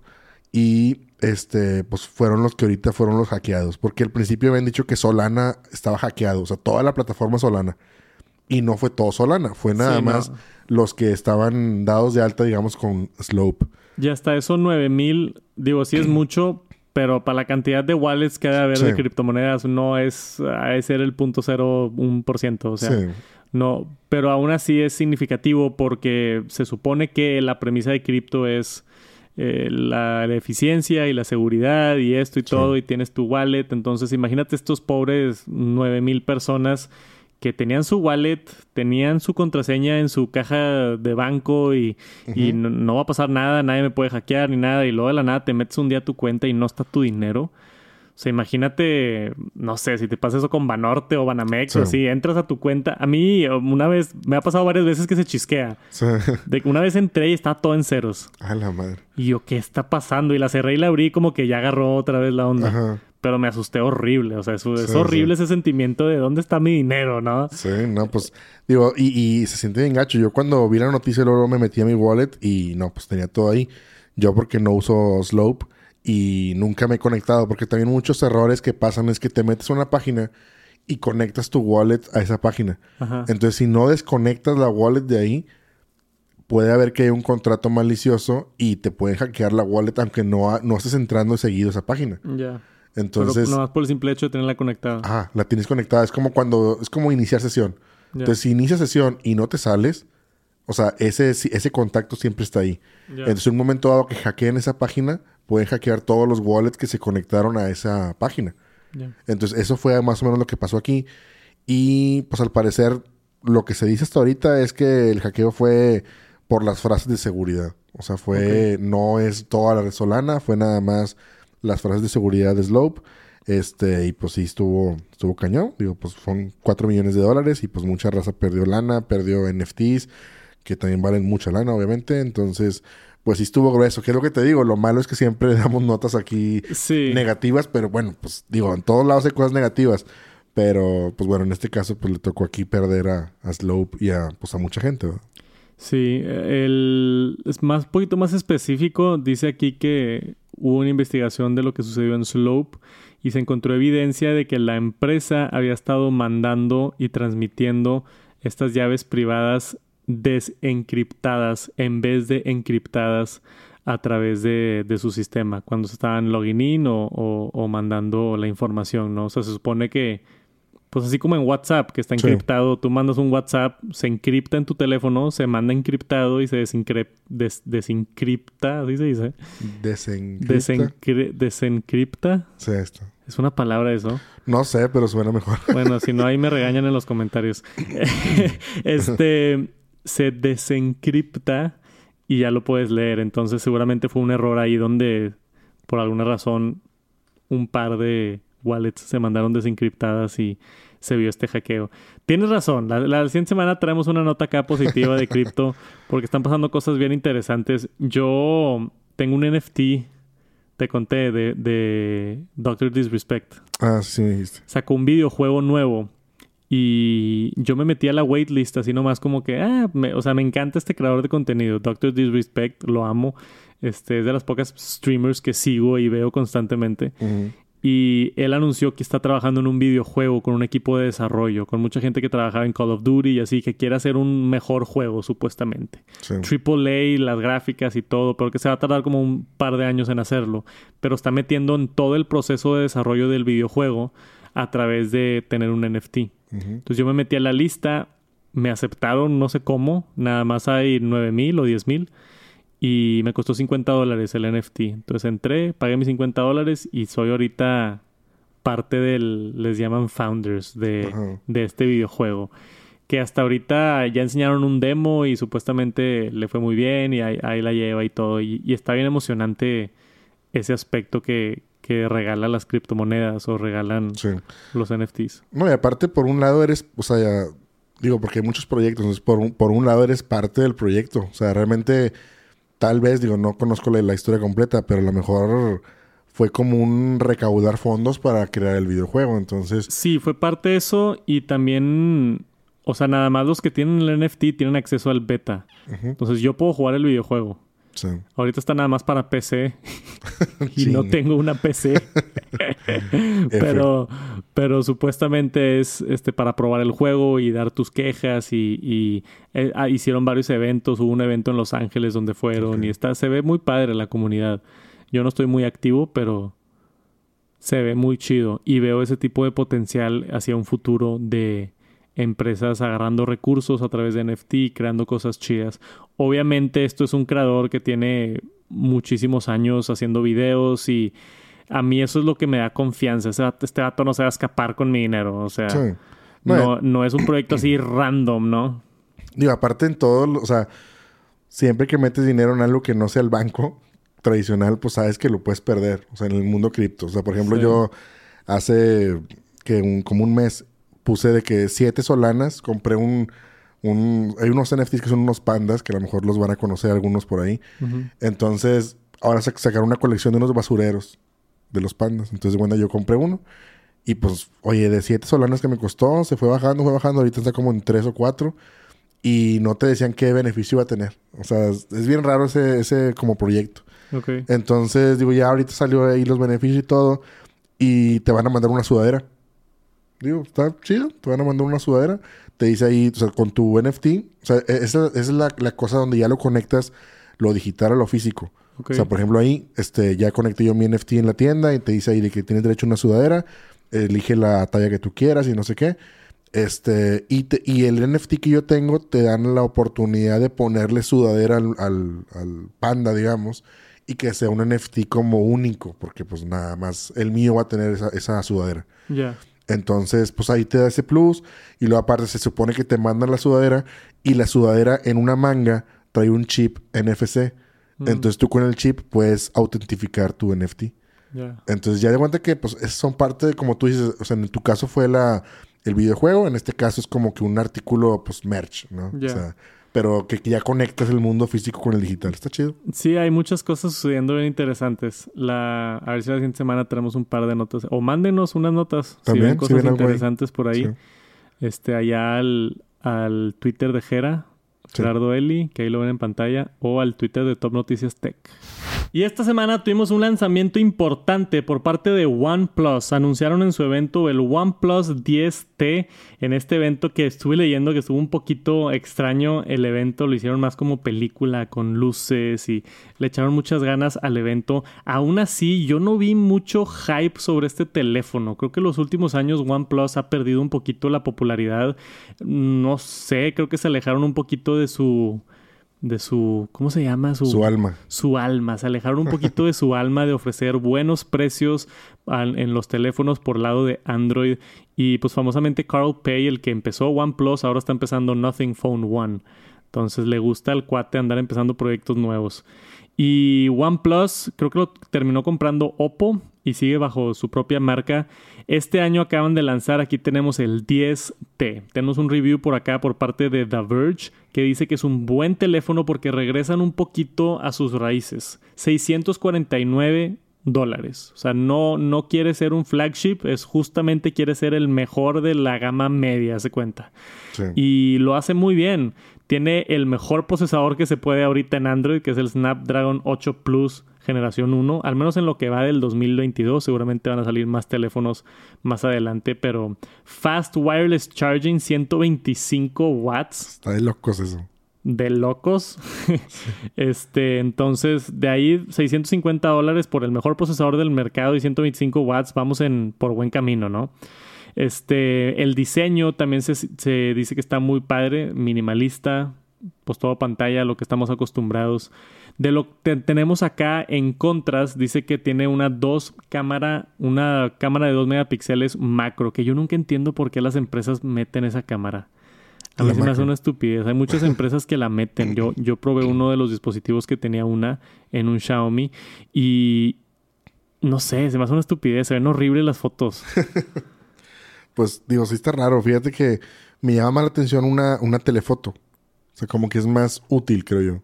y este, pues fueron los que ahorita fueron los hackeados. Porque al principio habían dicho que Solana estaba hackeado, o sea, toda la plataforma Solana. Y no fue todo Solana, fue nada Sí, no. más los que estaban dados de alta, digamos, con Slope. Ya hasta eso 9000, digo, sí es mucho, pero para la cantidad de wallets que ha de haber Sí. de criptomonedas no es a de ser el 0.01%, o sea, sí, no, pero aún así es significativo porque se supone que la premisa de cripto es eh, la, la eficiencia y la seguridad y esto y Sí. todo y tienes tu wallet, entonces imagínate estos pobres 9000 personas que tenían su wallet, tenían su contraseña en su caja de banco y, y no, no va a pasar nada, nadie me puede hackear ni nada y luego de la nada te metes un día a tu cuenta y no está tu dinero. O sea, imagínate, no sé, si te pasa eso con Banorte o Banamex o Sí. así, entras a tu cuenta. A mí una vez, me ha pasado varias veces que se chisquea. sí. De que una vez entré y estaba todo en ceros. A la madre. Y yo, ¿qué está pasando? Y la cerré y la abrí como que ya agarró otra vez la onda. Ajá. Pero me asusté horrible. O sea, es, es Sí, horrible ese sentimiento de dónde está mi dinero, ¿no? Sí, no, pues, digo, y, y se siente bien gacho. Yo cuando vi la noticia luego me metí a mi wallet y no, pues tenía todo ahí. Yo porque no uso Slope y nunca me he conectado, porque también muchos errores que pasan es que te metes a una página y conectas tu wallet a esa página. Ajá. Entonces, si no desconectas la wallet de ahí, puede haber que haya un contrato malicioso y te pueden hackear la wallet aunque no, ha- no estés entrando seguido a esa página. Ya. Entonces, Pero nomás por el simple hecho de tenerla conectada. ah, la tienes conectada. Es como cuando, es como iniciar sesión. Entonces, si inicias sesión y no te sales, o sea, ese, ese contacto siempre está ahí. Entonces, en un momento dado que hackeen esa página, pueden hackear todos los wallets que se conectaron a esa página. Entonces, eso fue más o menos lo que pasó aquí. Y pues al parecer, lo que se dice hasta ahorita es que el hackeo fue por las frases de seguridad. O sea, fue, no es toda la red Solana, fue nada más las frases de seguridad de Slope. Este, y pues sí estuvo, estuvo cañón. Digo, pues son 4 millones de dólares y pues mucha raza perdió lana, perdió NFTs, que también valen mucha lana, obviamente. Entonces, pues sí estuvo grueso. ¿Qué es lo que te digo? Lo malo es que siempre damos notas aquí Sí. negativas, pero bueno, pues digo, en todos lados hay cosas negativas. Pero, pues bueno, en este caso, pues le tocó aquí perder a, a Slope y a, pues, a mucha gente. ¿verdad? Sí, el, es más poquito más específico. Dice aquí que hubo una investigación de lo que sucedió en Slope y se encontró evidencia de que la empresa había estado mandando y transmitiendo estas llaves privadas desencriptadas en vez de encriptadas a través de, de su sistema cuando se estaban login in o, o- o mandando la información, ¿no? O sea, se supone que, pues así como en WhatsApp, que está Sí. encriptado, tú mandas un WhatsApp, se encripta en tu teléfono, se manda encriptado y se des- desencripta, así se dice. Desencripta. Desencri- desencripta. Sí, esto. Es una palabra eso. No sé, pero suena mejor. Bueno, si no, ahí me regañan en los comentarios. este se desencripta y ya lo puedes leer. Entonces, seguramente fue un error ahí donde, por alguna razón, un par de, wallets se mandaron desencriptadas y se vio este hackeo. Tienes razón, la, la siguiente semana traemos una nota acá positiva de cripto porque están pasando cosas bien interesantes. Yo tengo un NFT, te conté, de, de Doctor Disrespect. Ah, sí, me dijiste. Sacó un videojuego nuevo y yo me metí a la waitlist así nomás como que, ah, me- o sea, me encanta este creador de contenido, Doctor Disrespect, lo amo. Este es de las pocas streamers que sigo y veo constantemente. Ujú. Y él anunció que está trabajando en un videojuego con un equipo de desarrollo, con mucha gente que trabajaba en Call of Duty y así, que quiere hacer un mejor juego, supuestamente. Sí. Triple A, las gráficas y todo, pero que se va a tardar como un par de años en hacerlo. Pero está metiendo en todo el proceso de desarrollo del videojuego a través de tener un NFT. Entonces yo me metí a la lista, me aceptaron no sé cómo, nada más hay 9 mil o 10 mil y me costó 50 dólares el NFT. Entonces entré, pagué mis 50 dólares y soy ahorita parte del, les llaman founders de, Ajá. de este videojuego. Que hasta ahorita ya enseñaron un demo y supuestamente le fue muy bien y ahí, ahí la lleva y todo. Y, y está bien emocionante ese aspecto que, que regala las criptomonedas o regalan Sí. los NFTs. No, y aparte, por un lado eres, o sea, ya- digo, porque hay muchos proyectos, entonces por un, por un lado eres parte del proyecto. O sea, realmente, tal vez, digo, no conozco la, la historia completa, pero a lo mejor fue como un recaudar fondos para crear el videojuego. Entonces, Sí, fue parte de eso y también, o sea, nada más los que tienen el NFT tienen acceso al beta. Entonces yo puedo jugar el videojuego. Sí. Ahorita está nada más para PC y no tengo una PC. pero, pero supuestamente es este para probar el juego y dar tus quejas y, y, eh, ah, hicieron varios eventos. Hubo un evento en Los Ángeles donde fueron y está, se ve muy padre la comunidad. Yo no estoy muy activo, pero se ve muy chido y veo ese tipo de potencial hacia un futuro de empresas agarrando recursos a través de NFT creando cosas chidas. Obviamente esto es un creador que tiene muchísimos años haciendo videos y a mí eso es lo que me da confianza. Este vato no se va a escapar con mi dinero. O sea, Sí. No, no, no es un proyecto así random, ¿no? Digo, aparte en todo, o sea, siempre que metes dinero en algo que no sea el banco tradicional, pues sabes que lo puedes perder. O sea, en el mundo cripto. O sea, por ejemplo, Sí. yo hace que un, como un mes puse de que siete solanas, compré un, un... Hay unos NFTs que son unos pandas, que a lo mejor los van a conocer algunos por ahí. Entonces, ahora sac- sacaron una colección de unos basureros de los pandas. Entonces, bueno, yo compré uno. Y pues, oye, de siete solanas que me costó, se fue bajando, fue bajando. Ahorita está como en tres o cuatro. Y no te decían qué beneficio iba a tener. O sea, es, es bien raro ese, ese como proyecto. Entonces, digo, ya ahorita salió ahí los beneficios y todo. Y te van a mandar una sudadera. Digo, está chido. Te van a mandar una sudadera. Te dice ahí, o sea, con tu NFT. O sea, e- esa, esa es la, la cosa donde ya lo conectas lo digital a lo físico. O sea, por ejemplo, ahí este, ya conecté yo mi NFT en la tienda y te dice ahí de que tienes derecho a una sudadera, elige la talla que tú quieras y no sé qué. Este, y, te- y el NFT que yo tengo te dan la oportunidad de ponerle sudadera al, al- al panda, digamos, y que sea un NFT como único, porque pues nada más el mío va a tener esa, esa sudadera. Ya. Entonces, pues ahí te da ese plus. Y luego aparte se supone que te mandan la sudadera y la sudadera en una manga trae un chip NFC. Mm, Entonces tú con el chip puedes autentificar tu NFT. Entonces ya de cuenta que pues es- son parte de, como tú dices, o sea, en tu caso fue la, el videojuego, en este caso es como que un artículo pues merch, ¿no? O sea, pero que, ya conectas el mundo físico con el digital. Está chido. Sí, hay muchas cosas sucediendo bien interesantes. La, a ver si la siguiente semana tenemos un par de notas. O mándenos unas notas. También, si ven si cosas ven algo ahí. interesantes por ahí. Sí. Este, allá al, al Twitter de Jera, Sí. Gerardo Eli, que ahí lo ven en pantalla, o al Twitter de Top Noticias Tech. Y esta semana tuvimos un lanzamiento importante por parte de OnePlus. Anunciaron en su evento el OnePlus 10T. En este evento que estuve leyendo que estuvo un poquito extraño el evento, lo hicieron más como película con luces y le echaron muchas ganas al evento. Aún así, yo no vi mucho hype sobre este teléfono. Creo que los últimos años OnePlus ha perdido un poquito la popularidad. No sé, creo que se alejaron un poquito de su de su ¿cómo se llama? Su alma. su alma, se alejaron un poquito de su alma de ofrecer buenos precios al- en los teléfonos por lado de Android y pues famosamente Carl Pay, el que empezó OnePlus, ahora está empezando Nothing Phone One. Entonces le gusta al cuate andar empezando proyectos nuevos. Y OnePlus creo que lo terminó comprando Oppo y sigue bajo su propia marca. Este año acaban de lanzar, aquí tenemos el 10T. Tenemos un review por acá por parte de The Verge que dice que es un buen teléfono porque regresan un poquito a sus raíces. 649 dólares. O sea, no, no quiere ser un flagship, es justamente quiere ser el mejor de la gama media, se cuenta. Y lo hace muy bien. Tiene el mejor procesador que se puede ahorita en Android, que es el Snapdragon 8 Plus generación 1, al menos en lo que va del 2022, seguramente van a salir más teléfonos más adelante, pero Fast Wireless Charging 125 watts. Está de locos eso de locos. este, entonces, de ahí 650 dólares por el mejor procesador del mercado y 125 watts, vamos en por buen camino, ¿no? Este, el diseño también se, se dice que está muy padre, minimalista, pues todo pantalla, lo que estamos acostumbrados. De lo que tenemos acá en contras, dice que tiene una dos cámara, una cámara de 2 megapíxeles macro, que yo nunca entiendo por qué las empresas meten esa cámara. A mí se me hace una estupidez. Hay muchas empresas que la meten. Yo, yo probé uno de los dispositivos que tenía una en un Xiaomi y no sé, se me hace una estupidez. Se ven horribles las fotos. pues digo, sí está raro. Fíjate que me llama la atención una, una telefoto. O sea, como que es más útil, creo yo.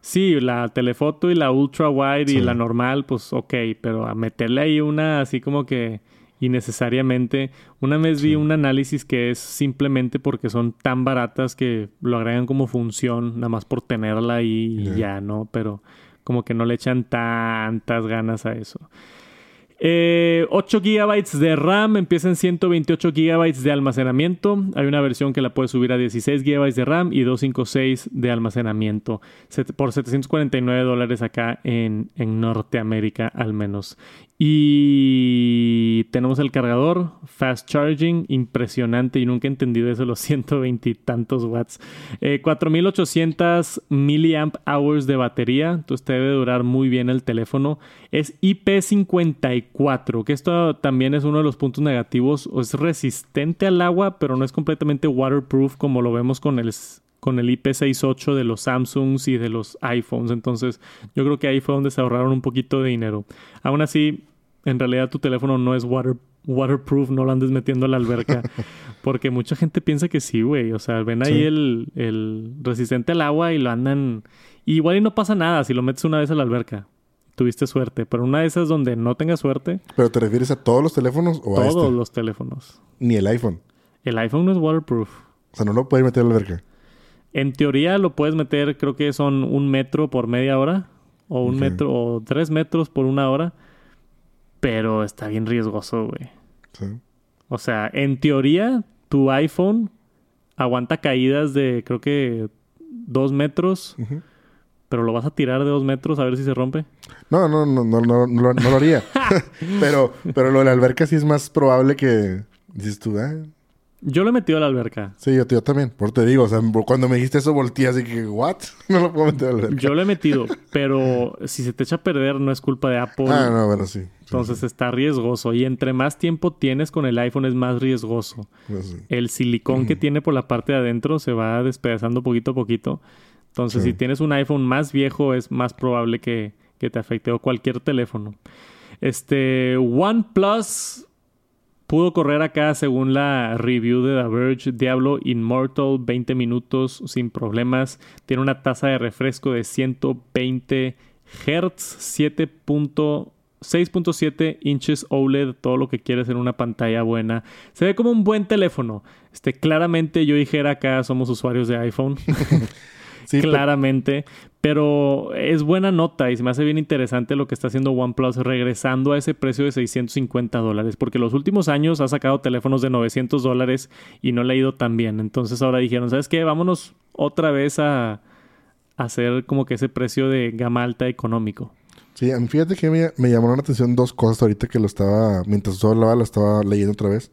Sí, la telefoto y la ultra wide y la normal, pues ok, pero a meterle ahí una así como que y necesariamente. Una vez vi un análisis que es simplemente porque son tan baratas que lo agregan como función, nada más por tenerla ahí y ya, ¿no? Pero como que no le echan tantas ganas a eso. 8 eh, GB de RAM, empieza en 128 GB de almacenamiento. Hay una versión que la puede subir a 16 GB de RAM y 256 de almacenamiento. Por 749 dólares acá en, en Norteamérica al menos. Y tenemos el cargador, fast charging, impresionante. Y nunca he entendido eso, los 120 y tantos watts. 4800 eh, milliamp hours de batería. Entonces te debe durar muy bien el teléfono. Es IP54, que esto también es uno de los puntos negativos. Es resistente al agua, pero no es completamente waterproof como lo vemos con el con el IP68 de los Samsungs y de los iPhones. Entonces, yo creo que ahí fue donde se ahorraron un poquito de dinero. Aún así, en realidad tu teléfono no es water, waterproof, no lo andes metiendo a la alberca. Porque mucha gente piensa que sí, güey. O sea, ven ahí el, el, resistente al agua y lo andan. igual y no pasa nada si lo metes una vez a la alberca. Tuviste suerte. Pero una de esas donde no tengas suerte. ¿Pero te refieres a todos los teléfonos o a este? Todos los teléfonos. Ni el iPhone. El iPhone no es waterproof. O sea, no lo puedes meter a la alberca. En teoría lo puedes meter, creo que son un metro por media hora. O un metro, o tres metros por una hora. Pero está bien riesgoso, güey. Sí. O sea, en teoría, tu iPhone aguanta caídas de creo que dos metros. Pero lo vas a tirar de dos metros a ver si se rompe. No, no, no, no, no, no, lo haría. pero, pero lo de la alberca sí es más probable que dices tú, ah, yo lo he metido a la alberca. Sí, yo, también. Por te digo, o sea, cuando me dijiste eso volteé así que, ¿what? No lo puedo meter a la alberca. Yo lo he metido, pero si se te echa a perder no es culpa de Apple. Ah, no, bueno, sí. Entonces está riesgoso. Y entre más tiempo tienes con el iPhone es más riesgoso. Pues el silicón que tiene por la parte de adentro se va despedazando poquito a poquito. Entonces, si tienes un iPhone más viejo, es más probable que, que te afecte. O cualquier teléfono. Este, OnePlus Pudo correr acá, según la review de The Verge, Diablo Immortal 20 minutos sin problemas. Tiene una tasa de refresco de 120 Hz, 6.7 inches OLED, todo lo que quieres en una pantalla buena. Se ve como un buen teléfono. Este, claramente yo dijera acá somos usuarios de iPhone. claramente. Pero es buena nota y se me hace bien interesante lo que está haciendo OnePlus regresando a ese precio de 650 dólares. Porque los últimos años ha sacado teléfonos de 900 dólares y no le ha ido tan bien. Entonces ahora dijeron, ¿sabes qué? Vámonos otra vez a, hacer como que ese precio de gama alta económico. Sí, fíjate que me, me llamaron la atención dos cosas ahorita que lo estaba, mientras yo hablaba, lo estaba leyendo otra vez.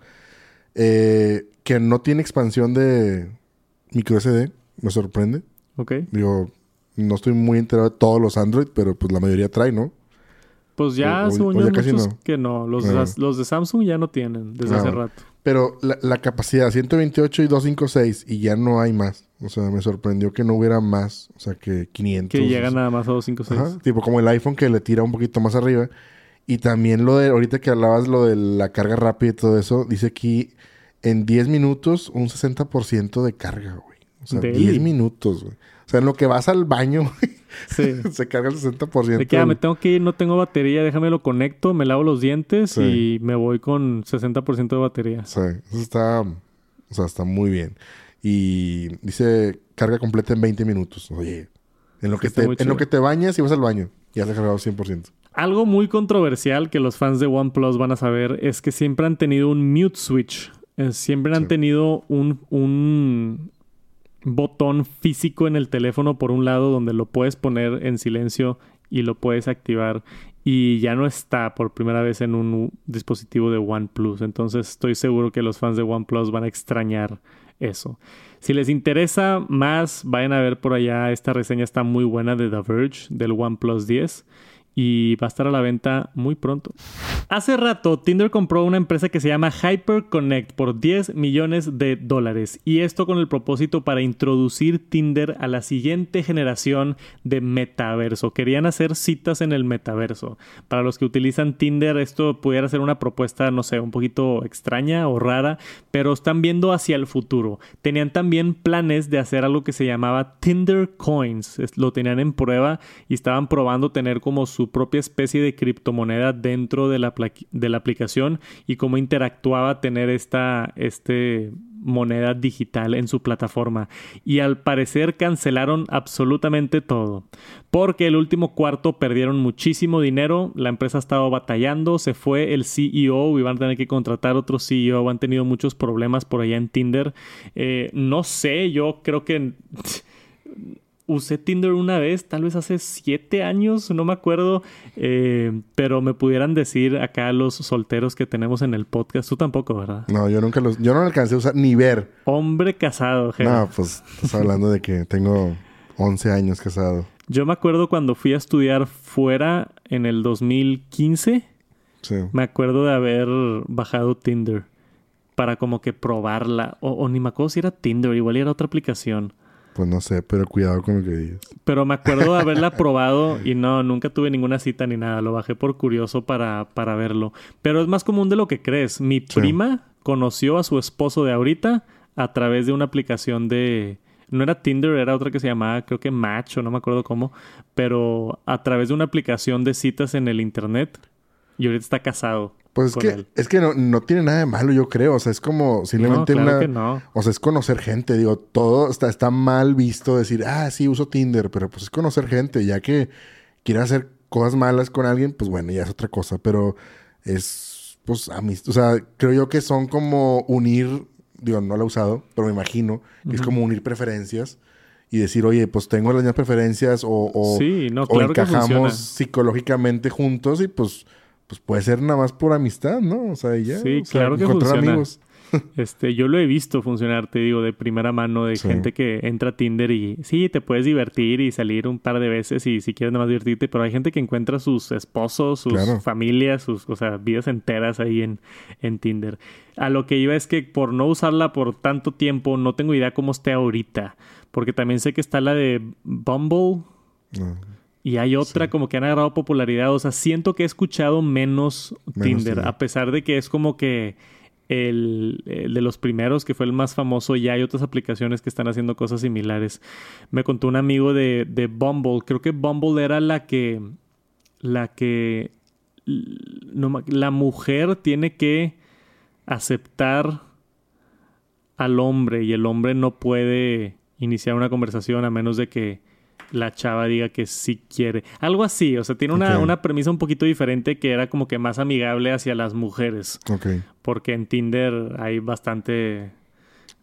Eh, que no tiene expansión de micro SD, me sorprende. Ok. Digo, no estoy muy enterado de todos los Android, pero pues la mayoría trae, ¿no? Pues ya, son muchos que no. Los, de, los de Samsung ya no tienen desde hace rato. Pero la, capacidad 128 y 256 y ya no hay más. O sea, me sorprendió que no hubiera más. O sea, que 500. Que llega nada más a 256. Tipo como el iPhone que le tira un poquito más arriba. Y también lo de, ahorita que hablabas lo de la carga rápida y todo eso, dice aquí en 10 minutos un 60% de carga, güey. O sea, 10 minutos, güey. O sea, en lo que vas al baño, sí. se carga el 60%. De que ah, me tengo que ir, no tengo batería, déjame lo conecto, me lavo los dientes y me voy con 60% de batería. Sí, eso está, o sea, está muy bien. Y dice carga completa en 20 minutos. Oye, en lo, que te, en lo que te bañas y vas al baño, ya se ha cargado 100%. Algo muy controversial que los fans de OnePlus van a saber es que siempre han tenido un mute switch. Eh, siempre han tenido un, un botón físico en el teléfono por un lado donde lo puedes poner en silencio y lo puedes activar y ya no está por primera vez en un dispositivo de OnePlus. Entonces estoy seguro que los fans de OnePlus van a extrañar eso. Si les interesa más, vayan a ver por allá. Esta reseña está muy buena de The Verge del OnePlus 10 y va a estar a la venta muy pronto. Hace rato, Tinder compró una empresa que se llama HyperConnect por 10 millones de dólares y esto con el propósito para introducir Tinder a la siguiente generación de metaverso. Querían hacer citas en el metaverso. Para los que utilizan Tinder, esto pudiera ser una propuesta, no sé, un poquito extraña o rara, pero están viendo hacia el futuro. Tenían también planes de hacer algo que se llamaba Tinder Coins. Lo tenían en prueba y estaban probando tener como su propia especie de criptomoneda dentro de la, de la aplicación y cómo interactuaba tener esta este moneda digital en su plataforma. Y al parecer cancelaron absolutamente todo porque el último cuarto perdieron muchísimo dinero la empresa ha estado batallando se fue el CEO y van a tener que contratar otro CEO han tenido muchos problemas por allá en Tinder. Eh, no sé yo creo que usé Tinder una vez, tal vez hace siete años, no me acuerdo, eh, pero me pudieran decir acá los solteros que tenemos en el podcast, tú tampoco, ¿verdad? No, yo nunca los, yo no alcancé a usar ni ver. Hombre casado, gente. No, pues estás hablando de que tengo 11 años casado. Yo me acuerdo cuando fui a estudiar fuera en el 2015. Sí. Me acuerdo de haber bajado Tinder para como que probarla. O, o ni me acuerdo si era Tinder, igual era otra aplicación. Pues no sé, pero cuidado con lo que digas. Pero me acuerdo de haberla probado y no, nunca tuve ninguna cita ni nada. Lo bajé por curioso para, para verlo. Pero es más común de lo que crees. Mi prima conoció a su esposo de ahorita a través de una aplicación de... No era Tinder, era otra que se llamaba, creo que Match o no me acuerdo cómo. Pero a través de una aplicación de citas en el internet. Y ahorita está casado. Pues es que, es que no, tiene nada de malo, yo creo. O sea, es como simplemente una. O sea, es conocer gente. Digo, todo está, está mal visto decir, ah, sí, uso Tinder, pero pues es conocer gente. Ya que quiere hacer cosas malas con alguien, pues bueno, ya es otra cosa. Pero es, pues, amistad. O sea, creo yo que son como unir. Digo, no lo he usado, pero me imagino que es como unir preferencias y decir, oye, pues tengo las mismas preferencias o, o, o encajamos psicológicamente juntos y pues pues puede ser nada más por amistad, ¿no? O sea, ya. Sí, claro que funciona. amigos. Este, yo lo he visto funcionar, te digo, de primera mano, de gente que entra a Tinder y sí, te puedes divertir y salir un par de veces y si quieres nada más divertirte, pero hay gente que encuentra sus esposos, sus familias, sus, o sea, vidas enteras ahí en, en Tinder. A lo que iba es que por no usarla por tanto tiempo, no tengo idea cómo esté ahorita, porque también sé que está la de Bumble. No. Y hay otra como que han agarrado popularidad. O sea, siento que he escuchado menos, Tinder, a pesar de que es como que el, de los primeros, que fue el más famoso, ya hay otras aplicaciones que están haciendo cosas similares. Me contó un amigo de, de Bumble. Creo que Bumble era la que. La que. No, la mujer tiene que aceptar al hombre y el hombre no puede iniciar una conversación a menos de que la chava diga que sí quiere. Algo así, o sea, tiene una, una, premisa un poquito diferente que era como que más amigable hacia las mujeres. Ok. Porque en Tinder hay bastante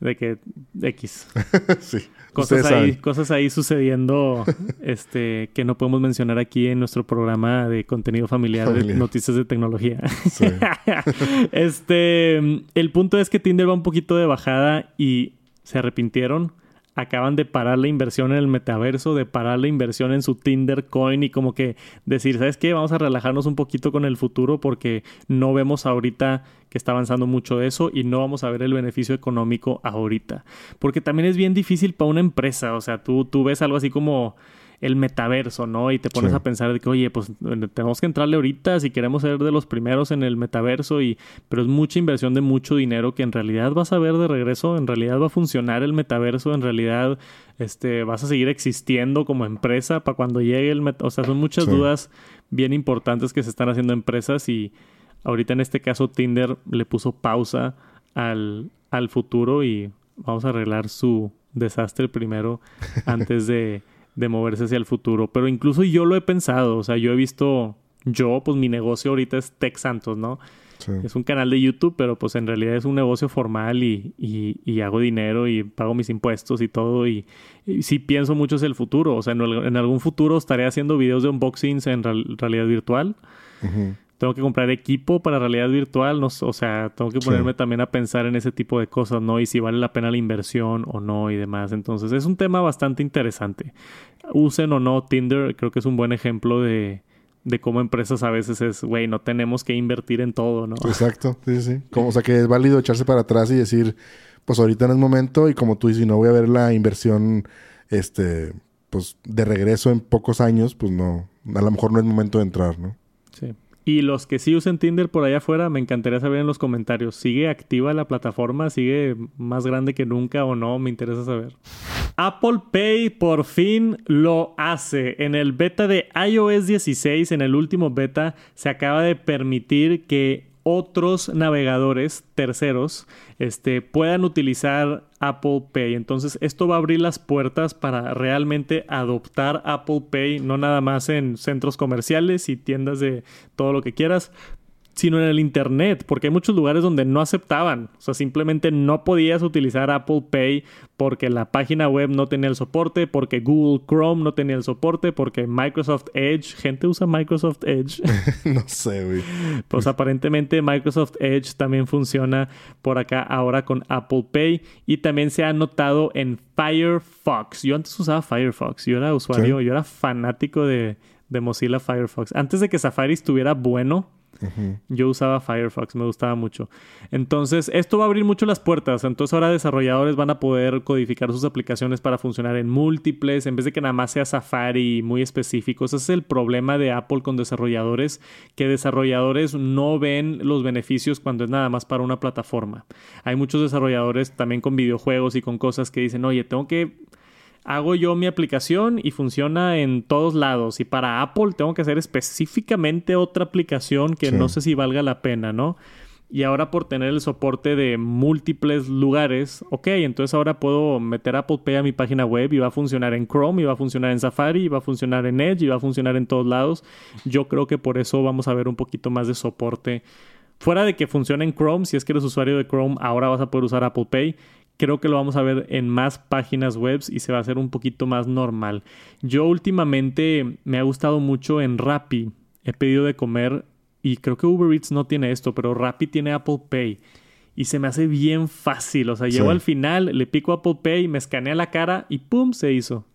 de que X. sí. Cosas ahí, cosas ahí sucediendo este que no podemos mencionar aquí en nuestro programa de contenido familiar, de noticias de tecnología. Sí. este, el punto es que Tinder va un poquito de bajada y se arrepintieron acaban de parar la inversión en el metaverso, de parar la inversión en su Tinder Coin y como que decir, ¿sabes qué? Vamos a relajarnos un poquito con el futuro porque no vemos ahorita que está avanzando mucho eso y no vamos a ver el beneficio económico ahorita. Porque también es bien difícil para una empresa, o sea, tú, tú ves algo así como el metaverso, ¿no? Y te pones a pensar de que, oye, pues tenemos que entrarle ahorita si queremos ser de los primeros en el metaverso, y, pero es mucha inversión de mucho dinero que en realidad vas a ver de regreso, en realidad va a funcionar el metaverso, en realidad este, vas a seguir existiendo como empresa para cuando llegue el metaverso. O sea, son muchas dudas bien importantes que se están haciendo empresas y ahorita en este caso Tinder le puso pausa al, al futuro y vamos a arreglar su desastre primero antes de de moverse hacia el futuro. Pero incluso yo lo he pensado, o sea, yo he visto, yo, pues mi negocio ahorita es Tech Santos, ¿no? Es un canal de YouTube, pero pues en realidad es un negocio formal y, y, hago dinero y pago mis impuestos y todo. Y, sí pienso mucho hacia el futuro. O sea, en, algún futuro estaré haciendo videos de unboxings en realidad virtual tengo que comprar equipo para realidad virtual, no, o sea, tengo que ponerme también a pensar en ese tipo de cosas, ¿no? Y si vale la pena la inversión o no y demás. Entonces, es un tema bastante interesante. Usen o no Tinder, creo que es un buen ejemplo de, de cómo empresas a veces es, güey, no tenemos que invertir en todo, ¿no? Exacto, sí, sí. Como, o sea, que es válido echarse para atrás y decir, pues ahorita no es momento y como tú dices, no voy a ver la inversión, este, pues de regreso en pocos años, pues no, a lo mejor no es momento de entrar, ¿no? Y los que sí usen Tinder por allá afuera, me encantaría saber en los comentarios. ¿Sigue activa la plataforma? ¿Sigue más grande que nunca o no? Me interesa saber. Apple Pay por fin lo hace. En el beta de iOS 16, en el último beta, se acaba de permitir que otros navegadores terceros este, puedan utilizar Apple Pay. Entonces esto va a abrir las puertas para realmente adoptar Apple Pay, no nada más en centros comerciales y tiendas de todo lo que quieras, sino en el Internet, porque hay muchos lugares donde no aceptaban, o sea, simplemente no podías utilizar Apple Pay porque la página web no tenía el soporte, porque Google Chrome no tenía el soporte, porque Microsoft Edge, gente usa Microsoft Edge. no sé, güey. Pues aparentemente Microsoft Edge también funciona por acá ahora con Apple Pay y también se ha notado en Firefox. Yo antes usaba Firefox, yo era usuario, yo era fanático de, de Mozilla Firefox. Antes de que Safari estuviera bueno, yo usaba Firefox, me gustaba mucho. Entonces, esto va a abrir mucho las puertas. Entonces, ahora desarrolladores van a poder codificar sus aplicaciones para funcionar en múltiples, en vez de que nada más sea Safari muy específicos. Ese es el problema de Apple con desarrolladores, que desarrolladores no ven los beneficios cuando es nada más para una plataforma. Hay muchos desarrolladores también con videojuegos y con cosas que dicen, oye, tengo que hago yo mi aplicación y funciona en todos lados. Y para Apple tengo que hacer específicamente otra aplicación que no sé si valga la pena, ¿no? Y ahora por tener el soporte de múltiples lugares, ok, entonces ahora puedo meter Apple Pay a mi página web y va a funcionar en Chrome, y va a funcionar en Safari, y va a funcionar en Edge, y va a funcionar en todos lados. Yo creo que por eso vamos a ver un poquito más de soporte. Fuera de que funcione en Chrome, si es que eres usuario de Chrome, ahora vas a poder usar Apple Pay creo que lo vamos a ver en más páginas web y se va a hacer un poquito más normal. Yo últimamente me ha gustado mucho en Rappi. He pedido de comer y creo que Uber Eats no tiene esto, pero Rappi tiene Apple Pay. Y se me hace bien fácil. O sea, llego al final, le pico Apple Pay, me escanea la cara y ¡pum! se hizo.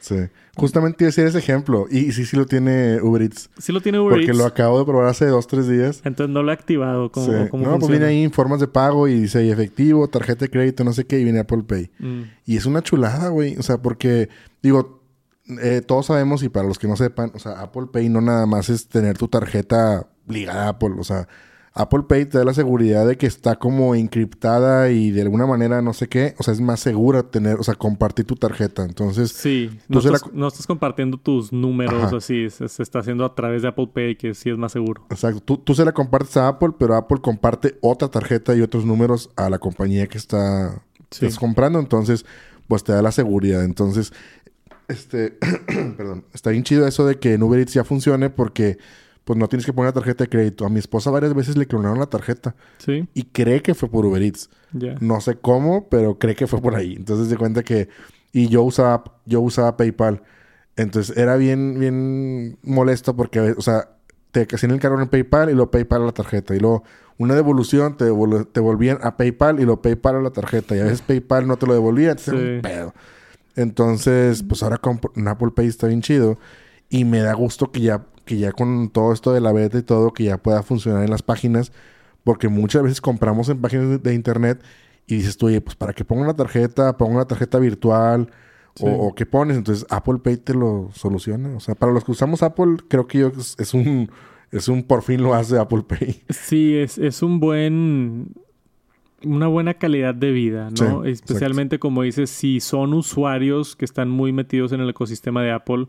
Sí. Justamente iba a decir ese ejemplo. Y sí, sí lo tiene Uber Eats. Sí lo tiene Uber Eats. Porque lo acabo de probar hace dos, tres días. Entonces no lo he activado. ¿Cómo, no, pues viene ahí formas de pago y dice efectivo, tarjeta de crédito, no sé qué, y viene Apple Pay. Mm. Y es una chulada, güey. O sea, porque, digo, eh, todos sabemos y para los que no sepan, o sea, Apple Pay no nada más es tener tu tarjeta ligada a Apple. O sea, Apple Pay te da la seguridad de que está como encriptada y de alguna manera no sé qué. O sea, es más segura tener, o sea, compartir tu tarjeta. Entonces. Sí, no, estás, compartiendo tus números así. Se, está haciendo a través de Apple Pay, que sí es más seguro. Exacto. Tú, se la compartes a Apple, pero Apple comparte otra tarjeta y otros números a la compañía que está estás comprando. Entonces, pues te da la seguridad. Entonces, este. perdón. Está bien chido eso de que en Uber Eats ya funcione porque pues no tienes que poner la tarjeta de crédito. A mi esposa varias veces le clonaron la tarjeta. Sí. Y cree que fue por Uber Eats. No sé cómo, pero cree que fue por ahí. Entonces se cuenta que... Y yo usaba, yo usaba PayPal. Entonces era bien, bien molesto porque, o sea, te hacían el cargo en PayPal y lo PayPal a la tarjeta. Y luego una devolución te, te volvían a PayPal y lo PayPal a la tarjeta. Y a veces PayPal no te lo devolvía. Entonces un pedo. Entonces, pues ahora un Apple Pay está bien chido. Y me da gusto que ya, que ya con todo esto de la beta y todo, que ya pueda funcionar en las páginas. Porque muchas veces compramos en páginas de, de internet y dices tú, oye, pues para que ponga una tarjeta, ponga una tarjeta virtual Sí. o, o qué pones. Entonces Apple Pay te lo soluciona. O sea, para los que usamos Apple, creo que yo es, es un, es un por fin lo hace Apple Pay. Sí, es, es un buen. Una buena calidad de vida, ¿no? Sí, Especialmente como dices, si son usuarios que están muy metidos en el ecosistema de Apple,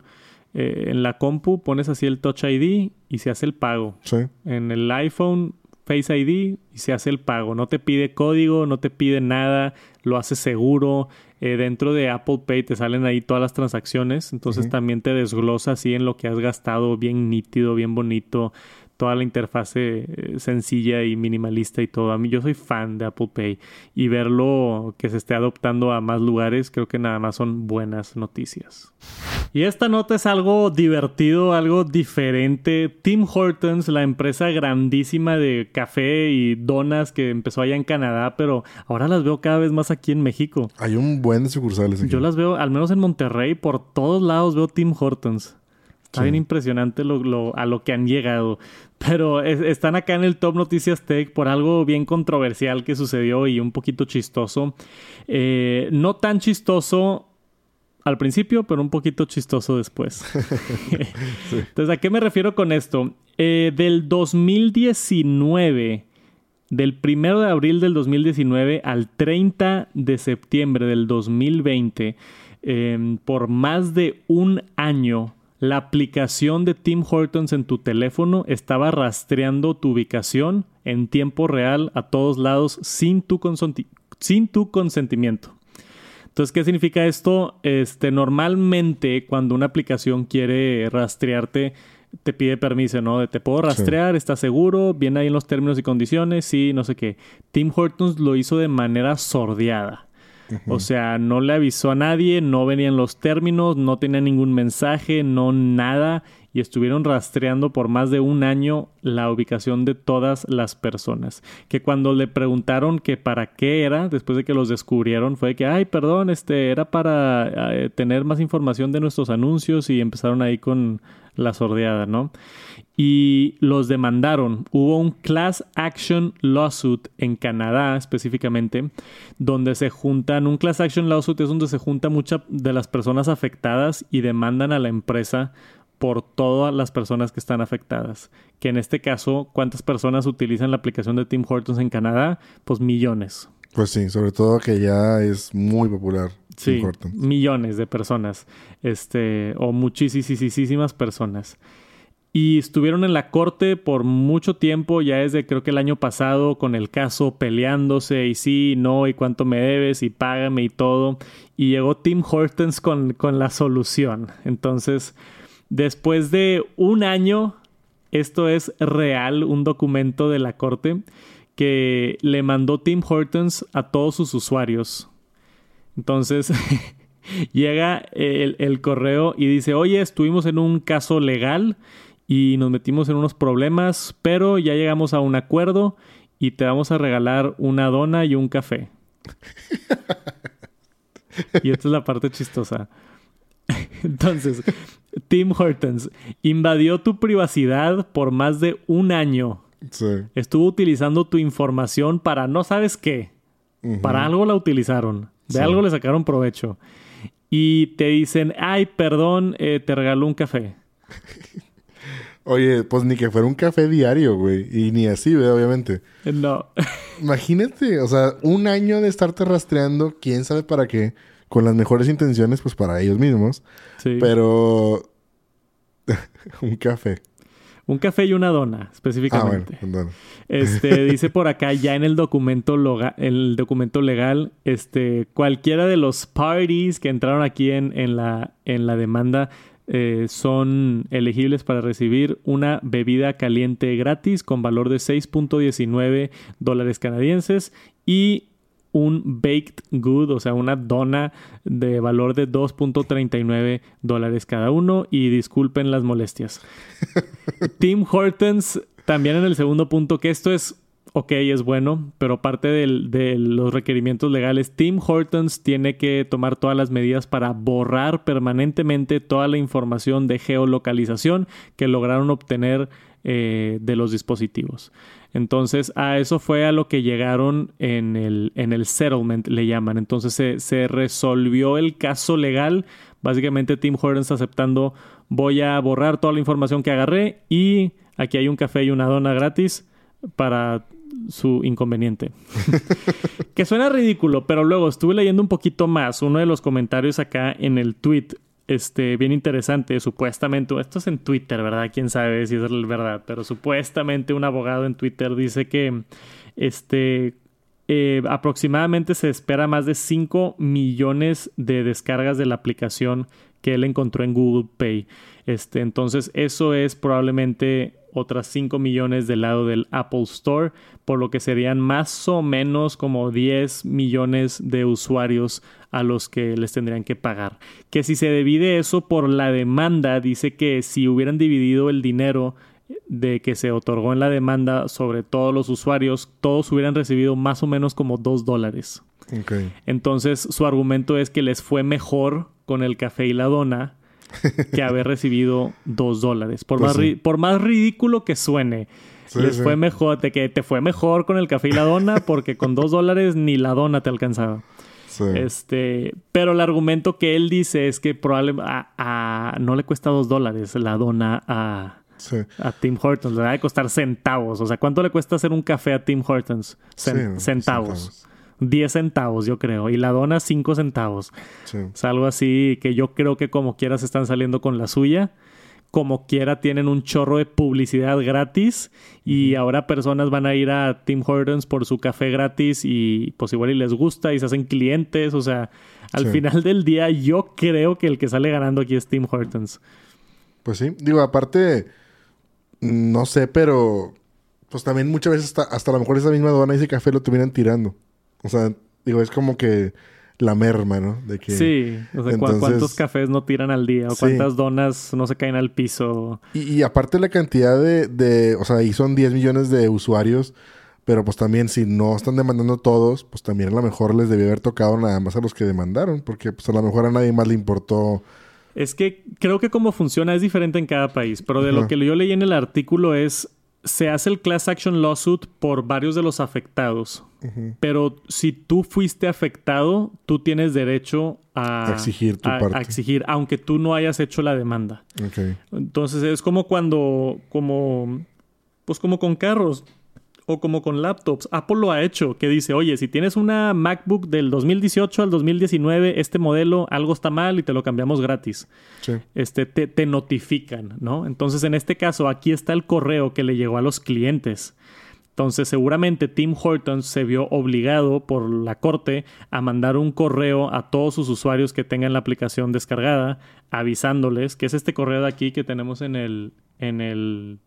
eh, en la compu pones así el Touch ID y se hace el pago. Sí. En el iPhone, Face ID y se hace el pago. No te pide código, no te pide nada, lo hace seguro. Eh, dentro de Apple Pay te salen ahí todas las transacciones, entonces también te desglosa así en lo que has gastado, bien nítido, bien bonito, toda la interfase eh, sencilla y minimalista y todo. A mí yo soy fan de Apple Pay y verlo que se esté adoptando a más lugares, creo que nada más son buenas noticias. Y esta nota es algo divertido, algo diferente. Tim Hortons, la empresa grandísima de café y donas que empezó allá en Canadá, pero ahora las veo cada vez más aquí en México. Hay un buen de sucursales aquí. Yo las veo, al menos en Monterrey, por todos lados veo Tim Hortons. Está Sí. bien impresionante lo, lo- a lo que han llegado. Pero es- están acá en el Top Noticias Tech por algo bien controversial que sucedió y un poquito chistoso. Eh, no tan chistoso al principio, pero un poquito chistoso después. Entonces, ¿a qué me refiero con esto? Eh, del 2019, del 1 de abril del 2019 al 30 de septiembre del 2020, eh, por más de un año, la aplicación de Tim Hortons en tu teléfono estaba rastreando tu ubicación en tiempo real a todos lados sin tu, sin tu consentimiento. Entonces, ¿qué significa esto? Este, normalmente cuando una aplicación quiere rastrearte, te pide permiso, ¿no? De te puedo rastrear, ¿estás seguro? Viene ahí en los términos y condiciones, sí, no sé qué. Tim Hortons lo hizo de manera sordeada. O sea, no le avisó a nadie, no venían los términos, no tenía ningún mensaje, no nada. Y estuvieron rastreando por más de un año la ubicación de todas las personas. Que cuando le preguntaron que para qué era, después de que los descubrieron, fue que, ay, perdón, este era para eh, tener más información de nuestros anuncios y empezaron ahí con la sordeada, ¿no? y los demandaron. Hubo un class action lawsuit en Canadá específicamente, donde se juntan, un class action lawsuit es donde se juntan muchas de las personas afectadas y demandan a la empresa por todas las personas que están afectadas. Que en este caso, ¿cuántas personas utilizan la aplicación de Tim Hortons en Canadá? Pues millones. Pues sí, sobre todo que ya es muy popular. Sí, Tim Hortons. millones de personas, este, o muchísimas personas. Y estuvieron en la corte por mucho tiempo, ya desde creo que el año pasado, con el caso peleándose y sí, no, y cuánto me debes y págame y todo. Y llegó Tim Hortons con, con la solución. Entonces, después de un año, esto es real, un documento de la corte que le mandó Tim Hortons a todos sus usuarios. Entonces llega el, el, correo y dice, oye, estuvimos en un caso legal y nos metimos en unos problemas, pero ya llegamos a un acuerdo y te vamos a regalar una dona y un café. y esta es la parte chistosa. Entonces, Tim Hortons invadió tu privacidad por más de un año. Sí. Estuvo utilizando tu información para no sabes qué. Uh -huh. Para algo la utilizaron. De sí. algo le sacaron provecho. Y te dicen, ay, perdón, eh, te regaló un café. Oye, pues ni que fuera un café diario, güey. Y ni así, obviamente. No. Imagínate, o sea, un año de estarte rastreando, quién sabe para qué, con las mejores intenciones, pues para ellos mismos. Sí. Pero. un café. Un café y una dona, específicamente. Ah, bueno, este, dice por acá, ya en el documento, loga, el documento legal, este, cualquiera de los parties que entraron aquí en, en, la, en la demanda eh, son elegibles para recibir una bebida caliente gratis con valor de 6.19 dólares canadienses y un baked good, o sea, una dona de valor de 2.39 dólares cada uno. Y disculpen las molestias. Tim Hortons, también en el segundo punto, que esto es ok, es bueno, pero parte de los requerimientos legales, Tim Hortons tiene que tomar todas las medidas para borrar permanentemente toda la información de geolocalización que lograron obtener eh, de los dispositivos. Entonces, a eso fue a lo que llegaron en el, en el settlement, le llaman. Entonces, se, se resolvió el caso legal. Básicamente, Tim Hortons aceptando, voy a borrar toda la información que agarré y aquí hay un café y una dona gratis para su inconveniente. que suena ridículo, pero luego estuve leyendo un poquito más. Uno de los comentarios acá en el tweet, este, bien interesante, supuestamente, esto es en Twitter, ¿verdad? Quién sabe si es verdad, pero supuestamente un abogado en Twitter dice que, este, eh, aproximadamente se espera más de 5 millones de descargas de la aplicación que él encontró en Google Pay. Este, entonces, eso es probablemente otras 5 millones del lado del Apple Store, por lo que serían más o menos como 10 millones de usuarios a los que les tendrían que pagar. Que si se divide eso por la demanda, dice que si hubieran dividido el dinero de que se otorgó en la demanda sobre todos los usuarios, todos hubieran recibido más o menos como 2 dólares. Entonces su argumento es que les fue mejor con el café y la dona que haber recibido dos dólares. Por, pues más, por más ridículo que suene, les fue mejor, te, que te fue mejor con el café y la dona porque con dos dólares ni la dona te alcanzaba. Este, pero el argumento que él dice es que probablemente a, no le cuesta dos dólares la dona a, a Tim Hortons, le va a costar centavos. O sea, ¿cuánto le cuesta hacer un café a Tim Hortons? centavos. 10 centavos, yo creo. Y la dona 5 centavos. Es algo así que yo creo que como quiera se están saliendo con la suya. Como quiera tienen un chorro de publicidad gratis. Y ahora personas van a ir a Tim Hortons por su café gratis. Y pues igual y les gusta y se hacen clientes. O sea, al final del día yo creo que el que sale ganando aquí es Tim Hortons. Pues sí. Digo, aparte, no sé, pero pues también muchas veces hasta, hasta a lo mejor esa misma dona y ese café lo terminan tirando. O sea, digo, es como que la merma, ¿no? De que, sí, o sea, cuántos cafés no tiran al día o cuántas donas no se caen al piso. Y, aparte la cantidad de, de, o sea, ahí son 10 millones de usuarios, pero pues también si no están demandando todos, pues también a lo mejor les debió haber tocado nada más a los que demandaron, porque pues a lo mejor a nadie más le importó. Es que creo que cómo funciona es diferente en cada país, pero de lo que yo leí en el artículo es se hace el class action lawsuit por varios de los afectados. Pero si tú fuiste afectado, tú tienes derecho a, exigir tu parte. A exigir, aunque tú no hayas hecho la demanda. Entonces es como cuando, como, pues como con carros o como con laptops. Apple lo ha hecho, que dice, oye, si tienes una MacBook del 2018 al 2019, este modelo algo está mal y te lo cambiamos gratis. Este, te, te notifican, ¿no? Entonces, en este caso, aquí está el correo que le llegó a los clientes. Entonces, seguramente Tim Hortons se vio obligado por la corte a mandar un correo a todos sus usuarios que tengan la aplicación descargada, avisándoles, que es este correo de aquí que tenemos en el, en el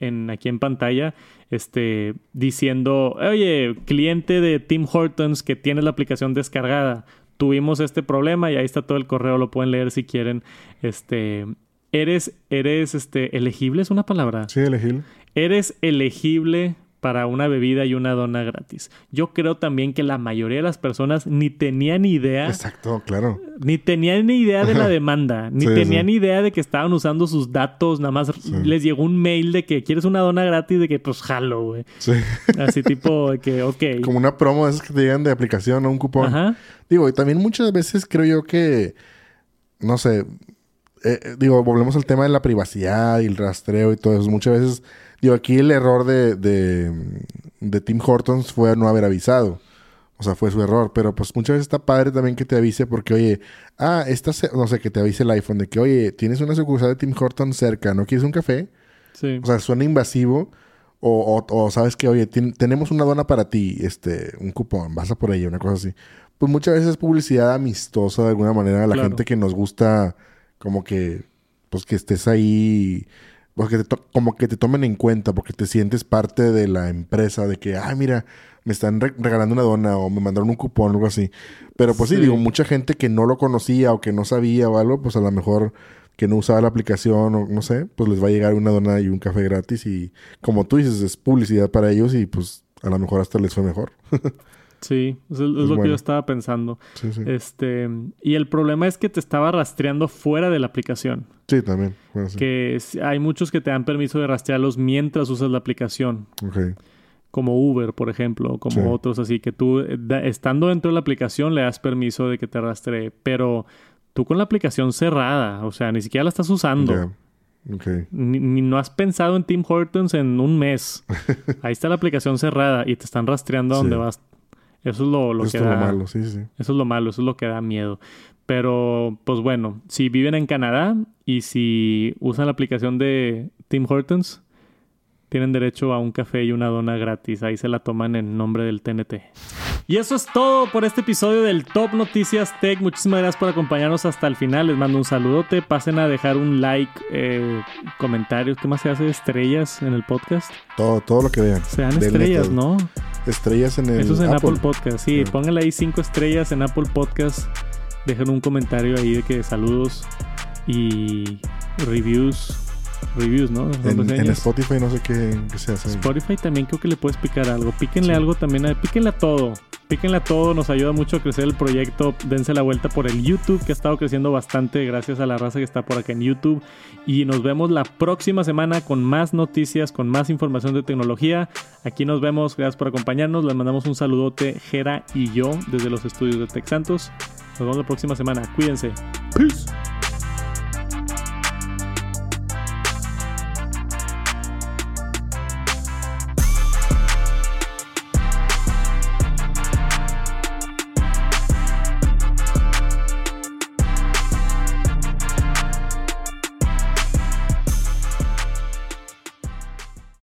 en, aquí en pantalla, este, diciendo, oye, cliente de Tim Hortons que tiene la aplicación descargada, tuvimos este problema y ahí está todo el correo, lo pueden leer si quieren. Este, eres, eres, este, elegible es una palabra. Sí, elegible. Eres elegible para una bebida y una dona gratis. Yo creo también que la mayoría de las personas ni tenían idea. Exacto, claro. Ni tenían ni idea de la demanda, ni tenían ni idea de que estaban usando sus datos, nada más les llegó un mail de que quieres una dona gratis, de que pues jalo, güey. Sí. Así tipo de que, ok. Como una promo esas que te llegan de aplicación o un cupón. Ajá. Digo, y también muchas veces creo yo que, no sé, eh, eh, digo, volvemos al tema de la privacidad y el rastreo y todo eso. Muchas veces Digo, aquí el error de, de, Tim Hortons fue no haber avisado. O sea, fue su error. Pero pues muchas veces está padre también que te avise porque, oye, ah, esta, no sé, que te avise el iPhone de que, oye, tienes una sucursal de Tim Hortons cerca, ¿no quieres un café? Sí. O sea, suena invasivo. O, o, sabes que, oye, tenemos una dona para ti, este, un cupón, vas a por ella, una cosa así. Pues muchas veces es publicidad amistosa de alguna manera a la gente que nos gusta como que, pues que estés ahí porque como que te tomen en cuenta, porque te sientes parte de la empresa, de que, ay, mira, me están regalando una dona o me mandaron un cupón o algo así. Pero pues sí. digo, mucha gente que no lo conocía o que no sabía o algo, pues a lo mejor que no usaba la aplicación o no sé, pues les va a llegar una dona y un café gratis y como tú dices, es publicidad para ellos y pues a lo mejor hasta les fue mejor. sí, es, lo que yo estaba pensando. Sí, sí. Este, y el problema es que te estaba rastreando fuera de la aplicación. Sí, también. Que hay muchos que te dan permiso de rastrearlos mientras usas la aplicación. Okay. Como Uber, por ejemplo, como otros así, que tú, eh, estando dentro de la aplicación, le das permiso de que te rastree. Pero tú con la aplicación cerrada, o sea, ni siquiera la estás usando. Ni, no has pensado en Tim Hortons en un mes. Ahí está la aplicación cerrada y te están rastreando a donde vas. Eso es lo, eso que da. Lo malo, sí, sí. Eso es lo malo, eso es lo que da miedo. Pero, pues bueno, si viven en Canadá y si usan la aplicación de Tim Hortons, tienen derecho a un café y una dona gratis. Ahí se la toman en nombre del TNT. Y eso es todo por este episodio del Top Noticias Tech. Muchísimas gracias por acompañarnos hasta el final. Les mando un saludote. Pasen a dejar un like, eh, comentarios. ¿Qué más se hace? Estrellas en el podcast. Todo, todo lo que vean. Sean estrellas, ¿no? Estrellas en el Eso es en Apple, Podcast. Sí, pónganle ahí cinco estrellas en Apple Podcast. Dejen un comentario ahí de que saludos y reviews reviews, ¿no? En, Spotify no sé qué, se hace. Spotify también creo que le puedes picar algo. Píquenle algo también, a, píquenle a todo. Píquenle a todo, nos ayuda mucho a crecer el proyecto. Dense la vuelta por el YouTube, que ha estado creciendo bastante gracias a la raza que está por acá en YouTube. Y nos vemos la próxima semana con más noticias, con más información de tecnología. Aquí nos vemos, gracias por acompañarnos. Les mandamos un saludote, Jera y yo, desde los estudios de Tech Santos. Nos vemos la próxima semana. Cuídense. Peace.